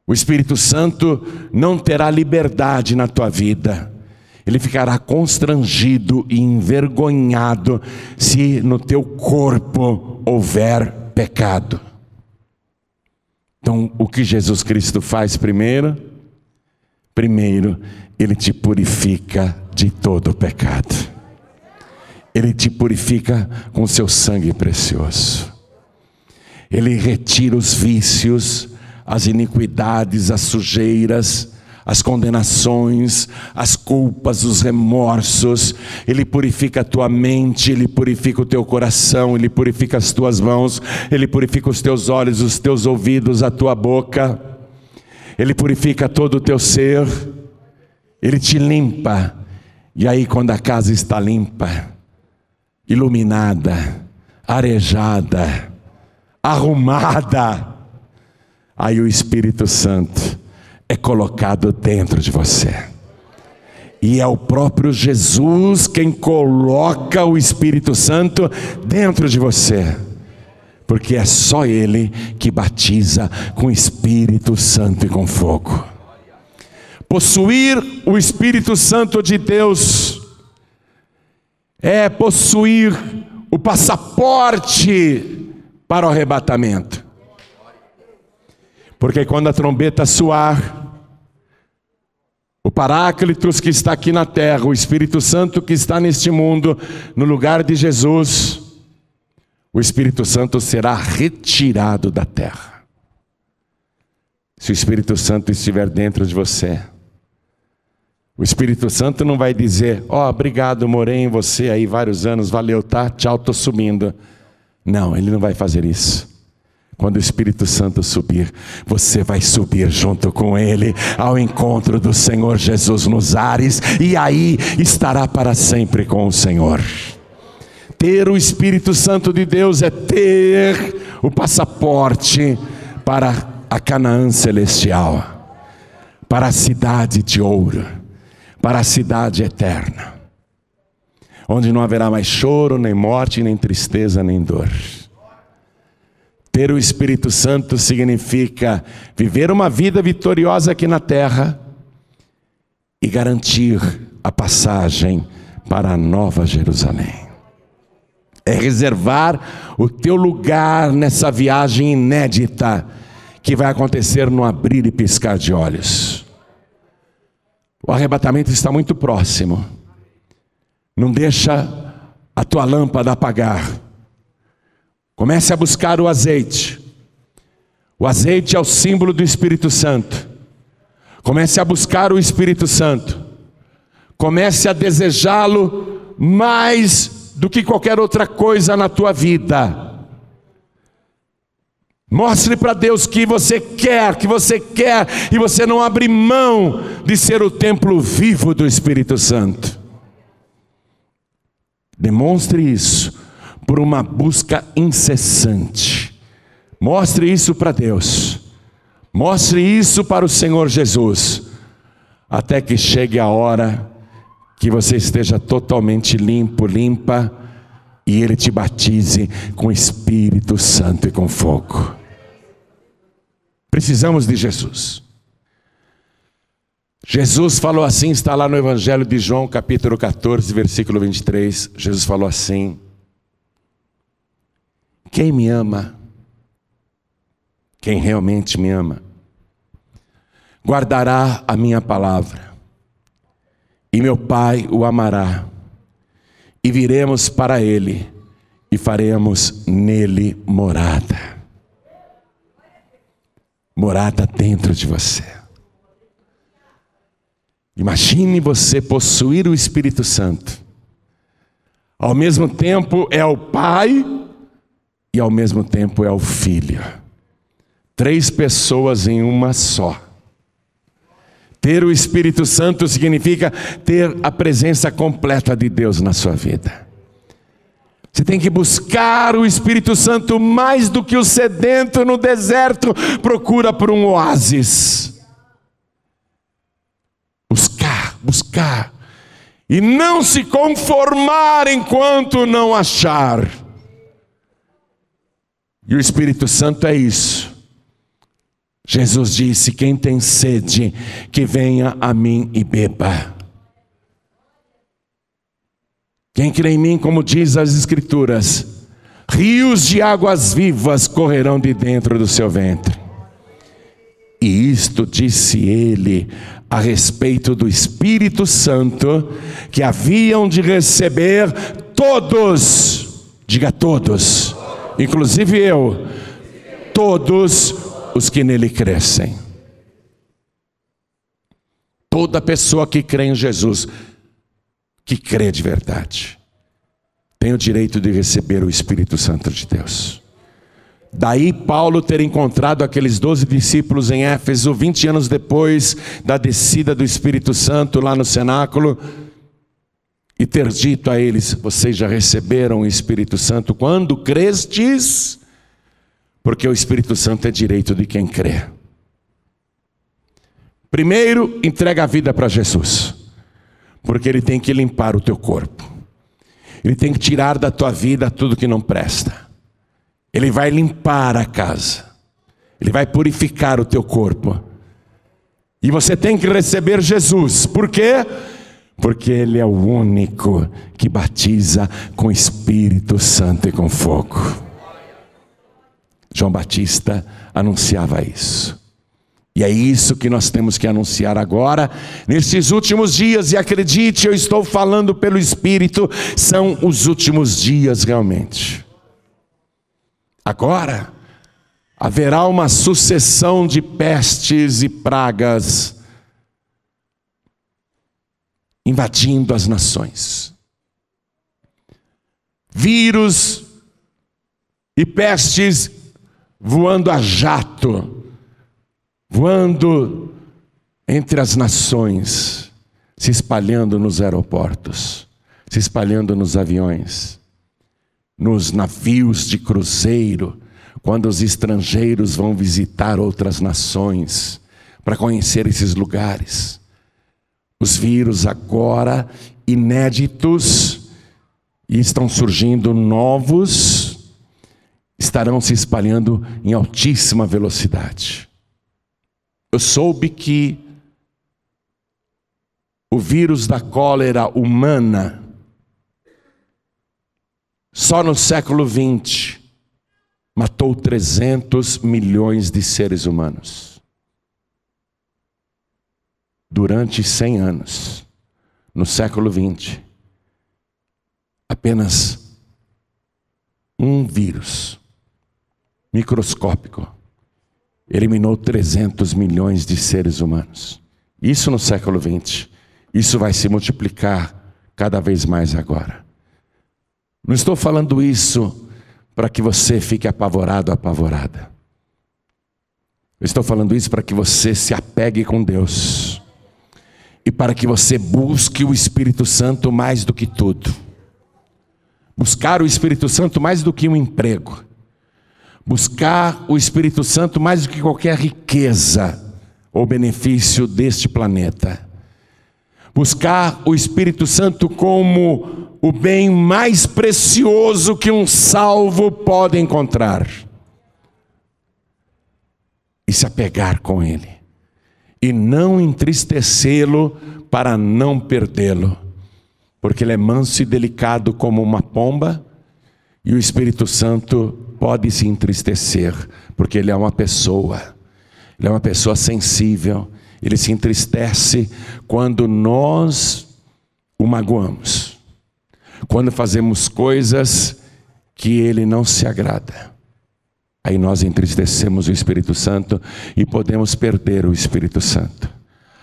O Espírito Santo não terá liberdade na tua vida. Ele ficará constrangido e envergonhado se no teu corpo houver pecado. Então, o que Jesus Cristo faz primeiro? Primeiro, ele te purifica de todo pecado. Ele te purifica com seu sangue precioso. Ele retira os vícios, as iniquidades, as sujeiras, as condenações, as culpas, os remorsos, Ele purifica a tua mente, Ele purifica o teu coração, Ele purifica as tuas mãos, Ele purifica os teus olhos, os teus ouvidos, a tua boca, Ele purifica todo o teu ser, Ele te limpa, e aí, quando a casa está limpa, iluminada, arejada, arrumada, aí o Espírito Santo é colocado dentro de você. E é o próprio Jesus quem coloca o Espírito Santo dentro de você. Porque é só Ele que batiza com Espírito Santo e com fogo. Possuir o Espírito Santo de Deus é possuir o passaporte para o arrebatamento. Porque quando a trombeta soar, o Paráclitos que está aqui na terra, o Espírito Santo que está neste mundo, no lugar de Jesus, o Espírito Santo será retirado da terra. Se o Espírito Santo estiver dentro de você, o Espírito Santo não vai dizer: Ó, oh, obrigado, morei em você aí vários anos, valeu, tá? Tchau, estou subindo. Não, ele não vai fazer isso. Quando o Espírito Santo subir, você vai subir junto com ele ao encontro do Senhor Jesus nos ares, e aí estará para sempre com o Senhor. Ter o Espírito Santo de Deus é ter o passaporte para a Canaã celestial, para a cidade de ouro, para a cidade eterna, onde não haverá mais choro, nem morte, nem tristeza, nem dor. Ter o Espírito Santo significa viver uma vida vitoriosa aqui na terra e garantir a passagem para a Nova Jerusalém. É reservar o teu lugar nessa viagem inédita que vai acontecer no abrir e piscar de olhos. O arrebatamento está muito próximo. Não deixa a tua lâmpada apagar. Comece a buscar o azeite. O azeite é o símbolo do Espírito Santo. Comece a buscar o Espírito Santo. Comece a desejá-lo mais do que qualquer outra coisa na tua vida. Mostre para Deus que você quer, que você quer, e você não abre mão de ser o templo vivo do Espírito Santo. Demonstre isso por uma busca incessante. Mostre isso para Deus. Mostre isso para o Senhor Jesus. Até que chegue a hora que você esteja totalmente limpo, limpa, e Ele te batize com Espírito Santo e com fogo. Precisamos de Jesus. Jesus falou assim, está lá no Evangelho de João, capítulo 14, versículo 23. Jesus falou assim: quem me ama, quem realmente me ama, guardará a minha palavra, e meu Pai o amará, e viremos para Ele e faremos nele morada. Morada dentro de você. Imagine você possuir o Espírito Santo. Ao mesmo tempo é o Pai e ao mesmo tempo é o Filho. Três pessoas em uma só. Ter o Espírito Santo significa ter a presença completa de Deus na sua vida. Você tem que buscar o Espírito Santo mais do que o sedento no deserto procura por um oásis. Buscar, buscar. E não se conformar enquanto não achar. E o Espírito Santo é isso. Jesus disse: Quem tem sede, que venha a mim e beba. Quem crê em mim, como diz as Escrituras, rios de águas vivas correrão de dentro do seu ventre. E isto disse ele a respeito do Espírito Santo, que haviam de receber todos, diga todos, inclusive eu, todos os que nele crescem. Toda pessoa que crê em Jesus, que crê de verdade, tem o direito de receber o Espírito Santo de Deus. Daí Paulo ter encontrado aqueles doze discípulos em Éfeso, 20 anos depois da descida do Espírito Santo lá no cenáculo, e ter dito a eles: Vocês já receberam o Espírito Santo quando crestes? Porque o Espírito Santo é direito de quem crê. Primeiro, entrega a vida para Jesus, porque Ele tem que limpar o teu corpo, Ele tem que tirar da tua vida tudo que não presta, Ele vai limpar a casa, Ele vai purificar o teu corpo, e você tem que receber Jesus, por quê? Porque Ele é o único que batiza com Espírito Santo e com fogo. João Batista anunciava isso. E é isso que nós temos que anunciar agora, nesses últimos dias, e acredite, eu estou falando pelo Espírito, são os últimos dias realmente. Agora, haverá uma sucessão de pestes e pragas invadindo as nações. Vírus e pestes voando a jato, voando entre as nações, se espalhando nos aeroportos, se espalhando nos aviões, nos navios de cruzeiro, quando os estrangeiros vão visitar outras nações para conhecer esses lugares. Os vírus agora inéditos e estão surgindo novos estarão se espalhando em altíssima velocidade. Eu soube que o vírus da cólera humana, só no século XX, matou 300 milhões de seres humanos. Durante 100 anos, no século XX, apenas um vírus microscópico eliminou 300 milhões de seres humanos. Isso no século XX. Isso vai se multiplicar cada vez mais agora. Não estou falando isso para que você fique apavorado, apavorada. Eu estou falando isso para que você se apegue com Deus e para que você busque o Espírito Santo mais do que tudo. Buscar o Espírito Santo mais do que um emprego buscar o Espírito Santo mais do que qualquer riqueza ou benefício deste planeta. Buscar o Espírito Santo como o bem mais precioso que um salvo pode encontrar. E se apegar com Ele. E não entristecê-lo para não perdê-lo. Porque Ele é manso e delicado como uma pomba, e o Espírito Santo pode se entristecer, porque ele é uma pessoa, ele é uma pessoa sensível, ele se entristece quando nós o magoamos, quando fazemos coisas que Ele não se agrada. Aí nós entristecemos o Espírito Santo e podemos perder o Espírito Santo.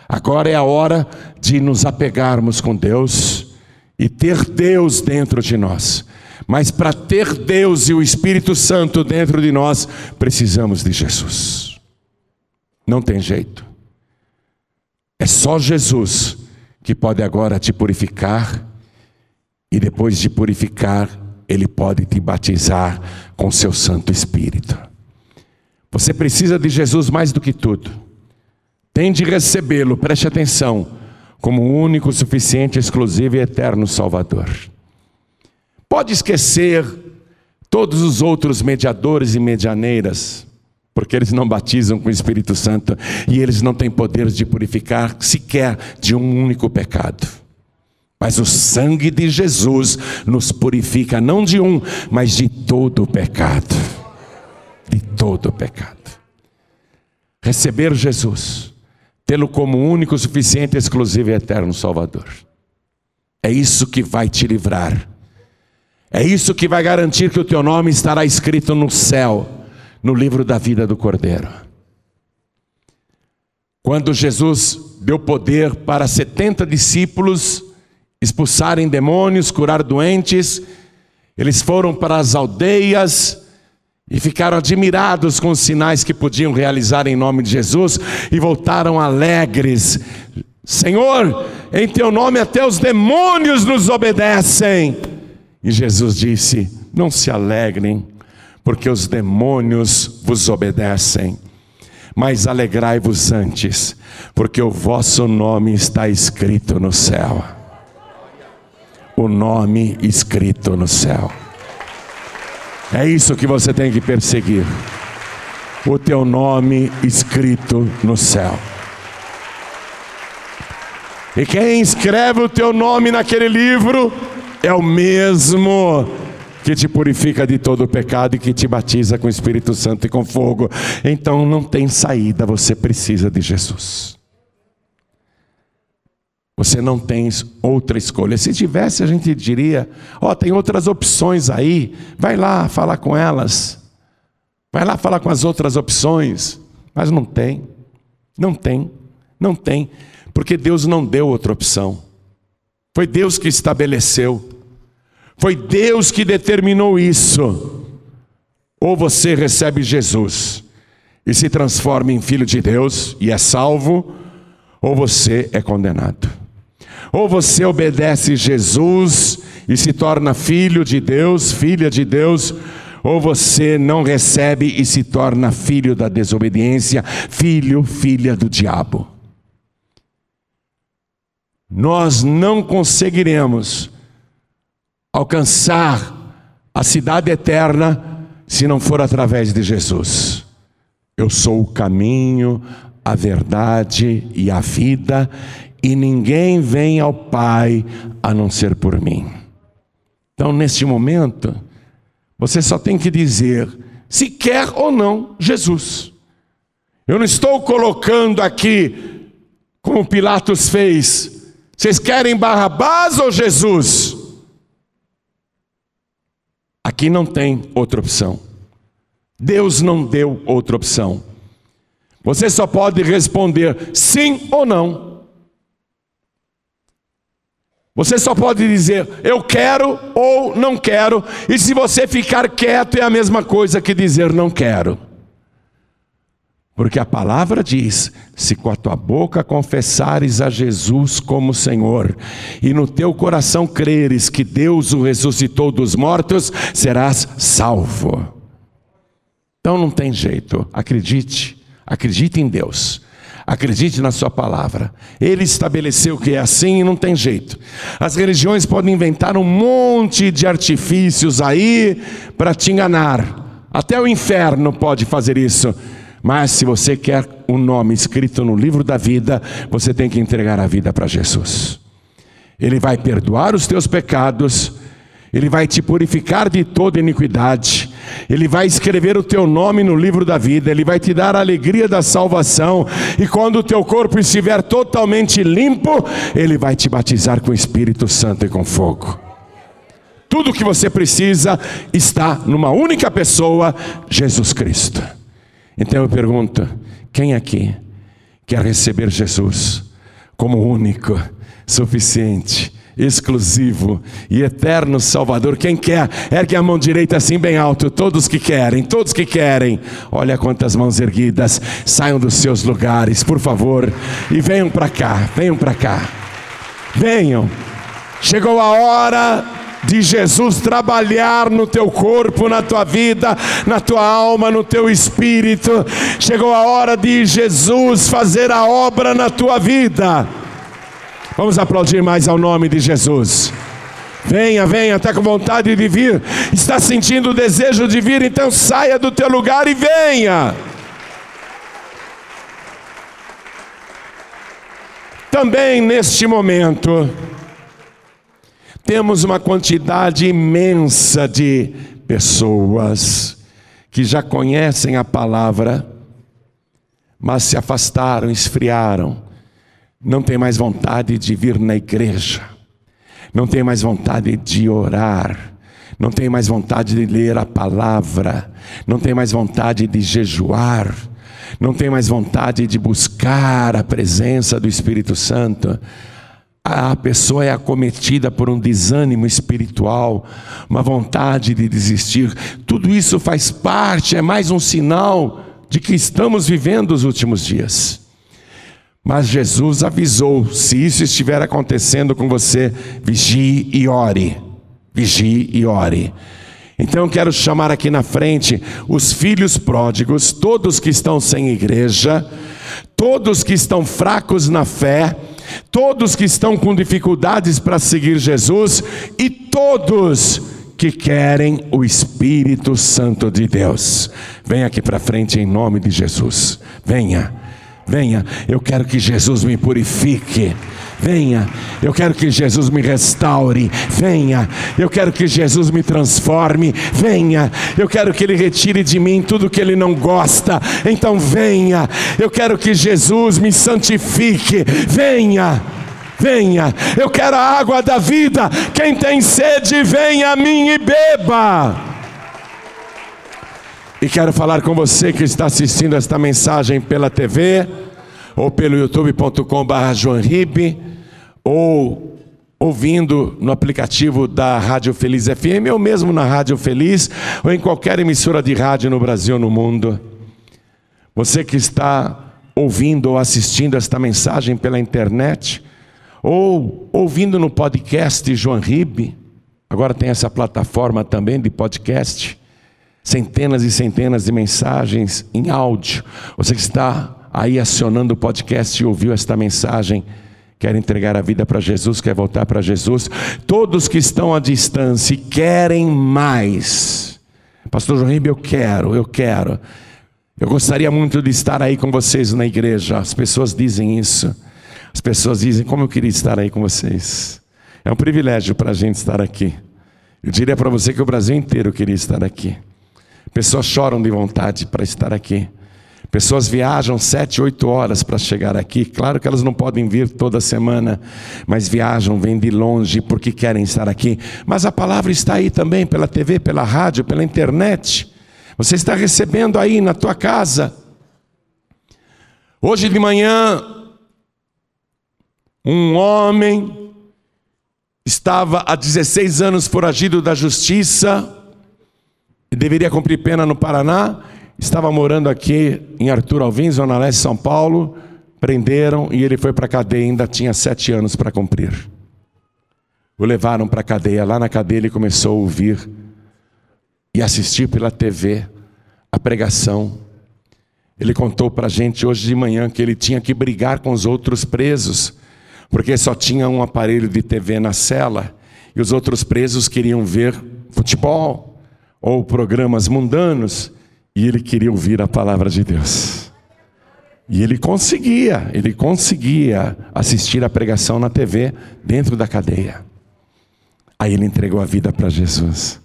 Agora é a hora de nos apegarmos com Deus e ter Deus dentro de nós. Mas para ter Deus e o Espírito Santo dentro de nós, precisamos de Jesus. Não tem jeito. É só Jesus que pode agora te purificar e depois de purificar, ele pode te batizar com seu Santo Espírito. Você precisa de Jesus mais do que tudo. Tem de recebê-lo, preste atenção, como único, suficiente, exclusivo e eterno Salvador. Pode esquecer todos os outros mediadores e medianeiras, porque eles não batizam com o Espírito Santo e eles não têm poder de purificar sequer de um único pecado. Mas o sangue de Jesus nos purifica não de um, mas de todo o pecado. De todo o pecado. Receber Jesus, tê-lo como único, suficiente, exclusivo e eterno Salvador. É isso que vai te livrar. É isso que vai garantir que o teu nome estará escrito no céu, no livro da vida do Cordeiro. Quando Jesus deu poder para 70 discípulos, expulsarem demônios, curar doentes. Eles foram para as aldeias e ficaram admirados com os sinais que podiam realizar em nome de Jesus e voltaram alegres. Senhor, em teu nome até os demônios nos obedecem. E Jesus disse: Não se alegrem, porque os demônios vos obedecem. Mas alegrai-vos antes, porque o vosso nome está escrito no céu o nome escrito no céu. É isso que você tem que perseguir. O teu nome escrito no céu. E quem escreve o teu nome naquele livro é o mesmo que te purifica de todo o pecado e que te batiza com o Espírito Santo e com fogo. Então não tem saída, você precisa de Jesus. Você não tem outra escolha. Se tivesse, a gente diria: Ó, oh, tem outras opções aí, vai lá falar com elas. Vai lá falar com as outras opções. Mas não tem, não tem, não tem, porque Deus não deu outra opção. Foi Deus que estabeleceu, foi Deus que determinou isso. Ou você recebe Jesus e se transforma em filho de Deus e é salvo, ou você é condenado. Ou você obedece Jesus e se torna filho de Deus, filha de Deus, ou você não recebe e se torna filho da desobediência, filho, filha do diabo. Nós não conseguiremos alcançar a cidade eterna se não for através de Jesus. Eu sou o caminho, a verdade e a vida, e ninguém vem ao Pai a não ser por mim. Então, neste momento, você só tem que dizer se quer ou não Jesus. Eu não estou colocando aqui, como Pilatos fez, vocês querem Barrabás ou Jesus? Aqui não tem outra opção. Deus não deu outra opção. Você só pode responder sim ou não. Você só pode dizer eu quero ou não quero, e se você ficar quieto é a mesma coisa que dizer não quero. Porque a palavra diz: se com a tua boca confessares a Jesus como Senhor, e no teu coração creres que Deus o ressuscitou dos mortos, serás salvo. Então não tem jeito, acredite, acredite em Deus. Acredite na sua palavra. Ele estabeleceu que é assim e não tem jeito. As religiões podem inventar um monte de artifícios aí para te enganar. Até o inferno pode fazer isso. Mas se você quer um nome escrito no livro da vida, você tem que entregar a vida para Jesus. Ele vai perdoar os teus pecados, ele vai te purificar de toda iniquidade, Ele vai escrever o teu nome no livro da vida, Ele vai te dar a alegria da salvação, e quando o teu corpo estiver totalmente limpo, Ele vai te batizar com o Espírito Santo e com fogo. Tudo o que você precisa está numa única pessoa, Jesus Cristo. Então eu pergunto: quem aqui quer receber Jesus como único, suficiente, exclusivo e eterno Salvador. Quem quer, ergue a mão direita assim bem alto. Todos que querem, todos que querem. Olha quantas mãos erguidas. Saiam dos seus lugares, por favor, e venham para cá. Venham para cá. Venham. Chegou a hora de Jesus trabalhar no teu corpo, na tua vida, na tua alma, no teu espírito. Chegou a hora de Jesus fazer a obra na tua vida. Vamos aplaudir mais ao nome de Jesus. Venha, venha, está com vontade de vir, está sentindo o desejo de vir, então saia do teu lugar e venha. Também neste momento, temos uma quantidade imensa de pessoas que já conhecem a palavra, mas se afastaram, esfriaram, não tem mais vontade de vir na igreja, não tem mais vontade de orar, não tem mais vontade de ler a palavra, não tem mais vontade de jejuar, não tem mais vontade de buscar a presença do Espírito Santo. A pessoa é acometida por um desânimo espiritual, uma vontade de desistir. Tudo isso faz parte, é mais um sinal de que estamos vivendo os últimos dias. Mas Jesus avisou: se isso estiver acontecendo com você, vigie e ore. Vigie e ore. Então quero chamar aqui na frente os filhos pródigos, todos que estão sem igreja, todos que estão fracos na fé, todos que estão com dificuldades para seguir Jesus e todos que querem o Espírito Santo de Deus. Venha aqui para frente em nome de Jesus. Venha. Venha, eu quero que Jesus me purifique. Venha, eu quero que Jesus me restaure. Venha, eu quero que Jesus me transforme. Venha, eu quero que Ele retire de mim tudo que Ele não gosta. Então venha, eu quero que Jesus me santifique. Venha. Venha, eu quero a água da vida. Quem tem sede, venha a mim e beba. E quero falar com você que está assistindo esta mensagem pela TV, ou pelo youtube.com.br ou ouvindo no aplicativo da Rádio Feliz FM, ou mesmo na Rádio Feliz, ou em qualquer emissora de rádio no Brasil no mundo. Você que está ouvindo ou assistindo esta mensagem pela internet, ou ouvindo no podcast João Ribe, agora tem essa plataforma também de podcast centenas e centenas de mensagens em áudio. Você que está aí acionando o podcast e ouviu esta mensagem, quer entregar a vida para Jesus, quer voltar para Jesus. Todos que estão à distância e querem mais. Pastor João Ribeiro, eu quero, eu quero. Eu gostaria muito de estar aí com vocês na igreja. As pessoas dizem isso. As pessoas dizem, como eu queria estar aí com vocês. É um privilégio para a gente estar aqui. Eu diria para você que o Brasil inteiro queria estar aqui. Pessoas choram de vontade para estar aqui. Pessoas viajam sete, oito horas para chegar aqui. Claro que elas não podem vir toda semana, mas viajam, vêm de longe porque querem estar aqui. Mas a palavra está aí também pela TV, pela rádio, pela internet. Você está recebendo aí na tua casa. Hoje de manhã, um homem estava há 16 anos foragido da justiça deveria cumprir pena no Paraná, estava morando aqui em Arthur Alvim, Zona Leste, São Paulo, prenderam e ele foi para a cadeia, ainda tinha sete anos para cumprir. O levaram para a cadeia, lá na cadeia ele começou a ouvir e assistir pela TV a pregação. Ele contou para a gente hoje de manhã que ele tinha que brigar com os outros presos, porque só tinha um aparelho de TV na cela e os outros presos queriam ver futebol ou programas mundanos, e ele queria ouvir a palavra de Deus. E ele conseguia, ele conseguia assistir a pregação na TV dentro da cadeia. Aí ele entregou a vida para Jesus.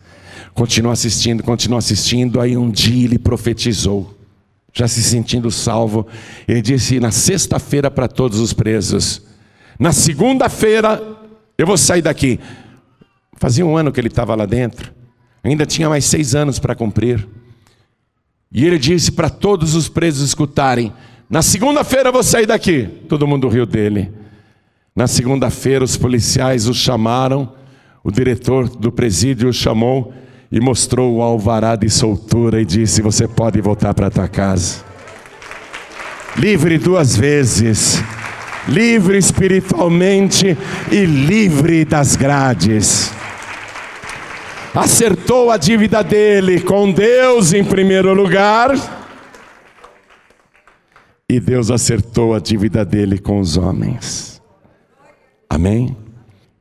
Continuou assistindo, continuou assistindo. Aí um dia ele profetizou, já se sentindo salvo. Ele disse: na sexta-feira para todos os presos, na segunda-feira eu vou sair daqui. Fazia um ano que ele estava lá dentro, ainda tinha mais seis anos para cumprir. E ele disse para todos os presos escutarem: Na segunda-feira vou sair daqui. Todo mundo riu dele. Na segunda-feira, os policiais o chamaram, o diretor do presídio o chamou e mostrou o alvará de soltura e disse: Você pode voltar para tua casa. Livre duas vezes, livre espiritualmente e livre das grades. Acertou a dívida dele com Deus em primeiro lugar, e Deus acertou a dívida dele com os homens. Amém?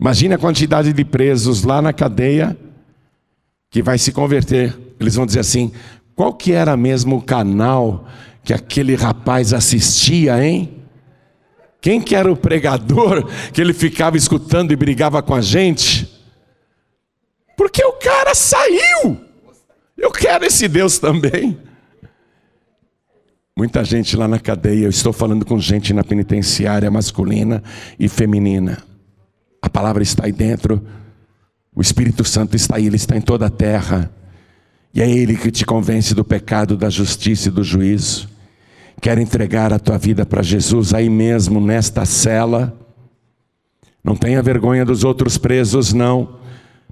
Imagine a quantidade de presos lá na cadeia que vai se converter. Eles vão dizer assim: qual que era mesmo o canal que aquele rapaz assistia, hein? Quem que era o pregador que ele ficava escutando e brigava com a gente? Porque o cara saiu. Eu quero esse Deus também. Muita gente lá na cadeia, eu estou falando com gente na penitenciária masculina e feminina. A palavra está aí dentro o Espírito Santo está aí, ele está em toda a terra. E é ele que te convence do pecado, da justiça e do juízo. Quer entregar a tua vida para Jesus aí mesmo, nesta cela. Não tenha vergonha dos outros presos, não.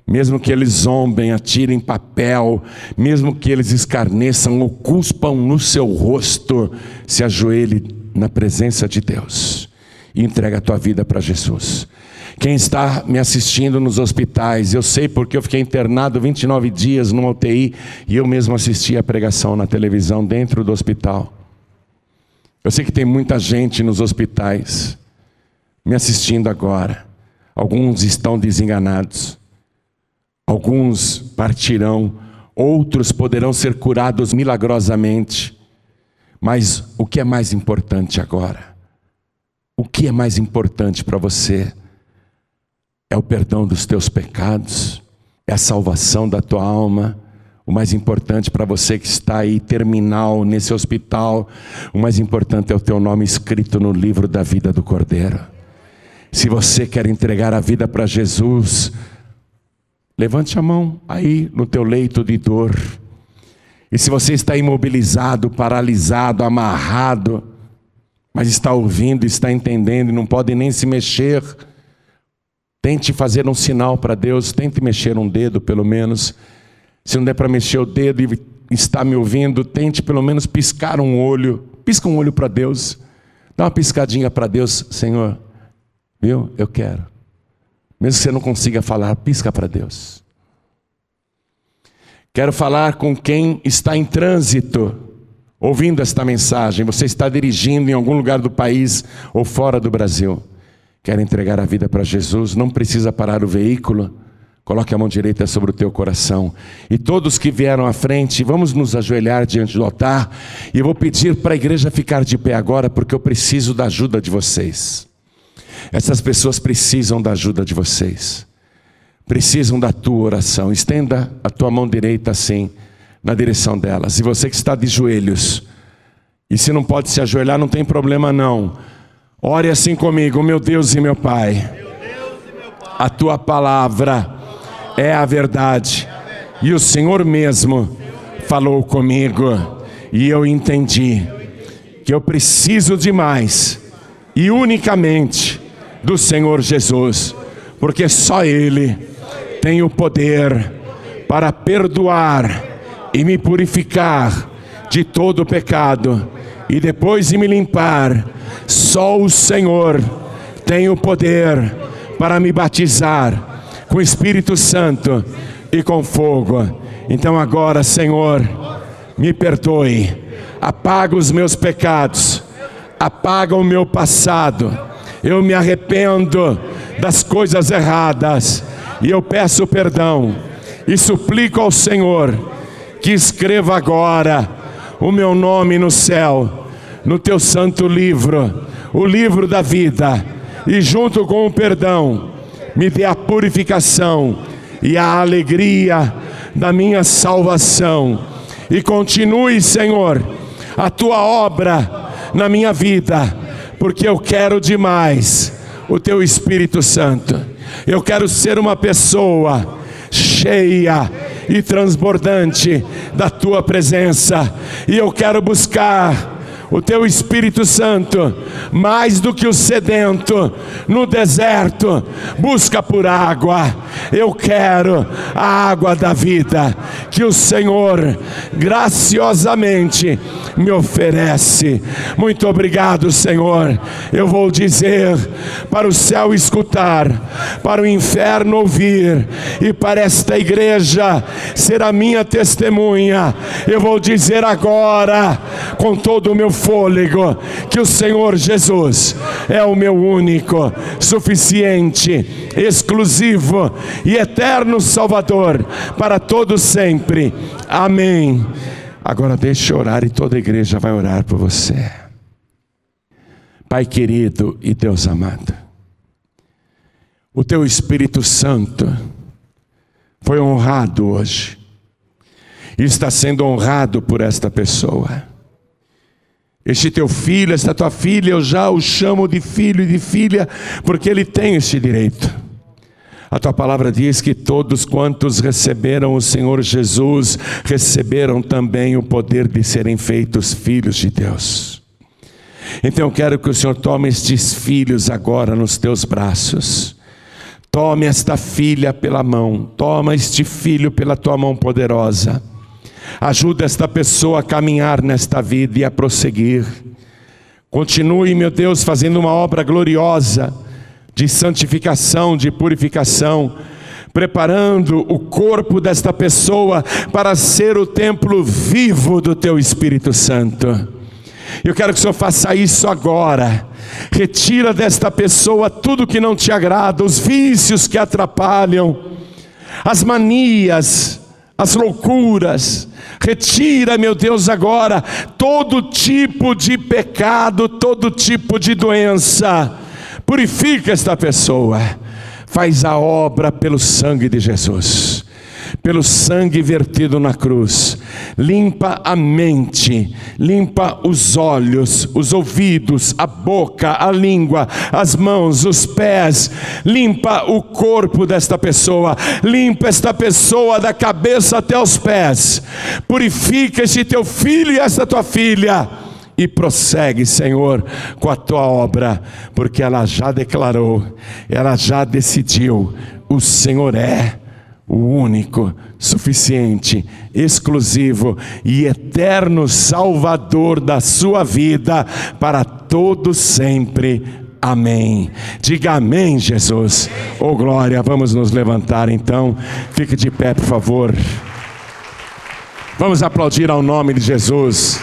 Mesmo que eles zombem, atirem papel, mesmo que eles escarneçam ou cuspam no seu rosto, se ajoelhe na presença de Deus e entrega a tua vida para Jesus. Quem está me assistindo nos hospitais, eu sei porque eu fiquei internado 29 dias numa UTI e eu mesmo assisti a pregação na televisão dentro do hospital. Eu sei que tem muita gente nos hospitais me assistindo agora. Alguns estão desenganados, alguns partirão, outros poderão ser curados milagrosamente. Mas o que é mais importante agora? O que é mais importante para você? é o perdão dos teus pecados, é a salvação da tua alma. O mais importante para você que está aí terminal nesse hospital, o mais importante é o teu nome escrito no livro da vida do Cordeiro. Se você quer entregar a vida para Jesus, levante a mão aí no teu leito de dor. E se você está imobilizado, paralisado, amarrado, mas está ouvindo, está entendendo e não pode nem se mexer, Tente fazer um sinal para Deus, tente mexer um dedo pelo menos. Se não der para mexer o dedo e está me ouvindo, tente pelo menos piscar um olho. Pisca um olho para Deus. Dá uma piscadinha para Deus, Senhor. Viu? Eu quero. Mesmo que você não consiga falar, pisca para Deus. Quero falar com quem está em trânsito, ouvindo esta mensagem. Você está dirigindo em algum lugar do país ou fora do Brasil quer entregar a vida para Jesus, não precisa parar o veículo. Coloque a mão direita sobre o teu coração. E todos que vieram à frente, vamos nos ajoelhar diante do altar. E eu vou pedir para a igreja ficar de pé agora, porque eu preciso da ajuda de vocês. Essas pessoas precisam da ajuda de vocês. Precisam da tua oração. Estenda a tua mão direita assim, na direção delas. E você que está de joelhos, e se não pode se ajoelhar, não tem problema não. Ore assim comigo, meu Deus e meu Pai. A tua palavra é a verdade. E o Senhor mesmo falou comigo. E eu entendi que eu preciso de mais e unicamente do Senhor Jesus, porque só Ele tem o poder para perdoar e me purificar de todo o pecado e depois de me limpar só o Senhor tem o poder para me batizar com o Espírito Santo e com fogo. Então agora, Senhor, me perdoe, apaga os meus pecados, apaga o meu passado. Eu me arrependo das coisas erradas e eu peço perdão e suplico ao Senhor que escreva agora o meu nome no céu no teu santo livro, o livro da vida, e junto com o perdão, me dê a purificação e a alegria da minha salvação. E continue, Senhor, a tua obra na minha vida, porque eu quero demais o teu Espírito Santo. Eu quero ser uma pessoa cheia e transbordante da tua presença, e eu quero buscar o teu Espírito Santo, mais do que o sedento no deserto, busca por água. Eu quero a água da vida que o Senhor graciosamente me oferece. Muito obrigado, Senhor. Eu vou dizer para o céu escutar, para o inferno ouvir e para esta igreja ser a minha testemunha. Eu vou dizer agora com todo o meu fôlego que o Senhor Jesus é o meu único, suficiente, exclusivo e eterno Salvador para todos sempre. Amém. Agora deixe orar e toda a igreja vai orar por você. Pai querido e Deus amado, o teu Espírito Santo foi honrado hoje e está sendo honrado por esta pessoa. Este teu filho, esta tua filha, eu já o chamo de filho e de filha, porque ele tem este direito. A tua palavra diz que todos quantos receberam o Senhor Jesus, receberam também o poder de serem feitos filhos de Deus. Então eu quero que o Senhor tome estes filhos agora nos teus braços. Tome esta filha pela mão, toma este filho pela tua mão poderosa Ajuda esta pessoa a caminhar nesta vida e a prosseguir. Continue, meu Deus, fazendo uma obra gloriosa de santificação, de purificação, preparando o corpo desta pessoa para ser o templo vivo do teu Espírito Santo. Eu quero que o Senhor faça isso agora. Retira desta pessoa tudo que não te agrada, os vícios que atrapalham, as manias, as loucuras. Retira, meu Deus, agora todo tipo de pecado, todo tipo de doença. Purifica esta pessoa. Faz a obra pelo sangue de Jesus pelo sangue vertido na cruz. Limpa a mente, limpa os olhos, os ouvidos, a boca, a língua, as mãos, os pés. Limpa o corpo desta pessoa. Limpa esta pessoa da cabeça até os pés. Purifica este teu filho e esta tua filha e prossegue, Senhor, com a tua obra, porque ela já declarou, ela já decidiu: o Senhor é o único, suficiente, exclusivo e eterno Salvador da sua vida para todo sempre. Amém. Diga amém, Jesus. Oh glória, vamos nos levantar então. Fique de pé, por favor. Vamos aplaudir ao nome de Jesus.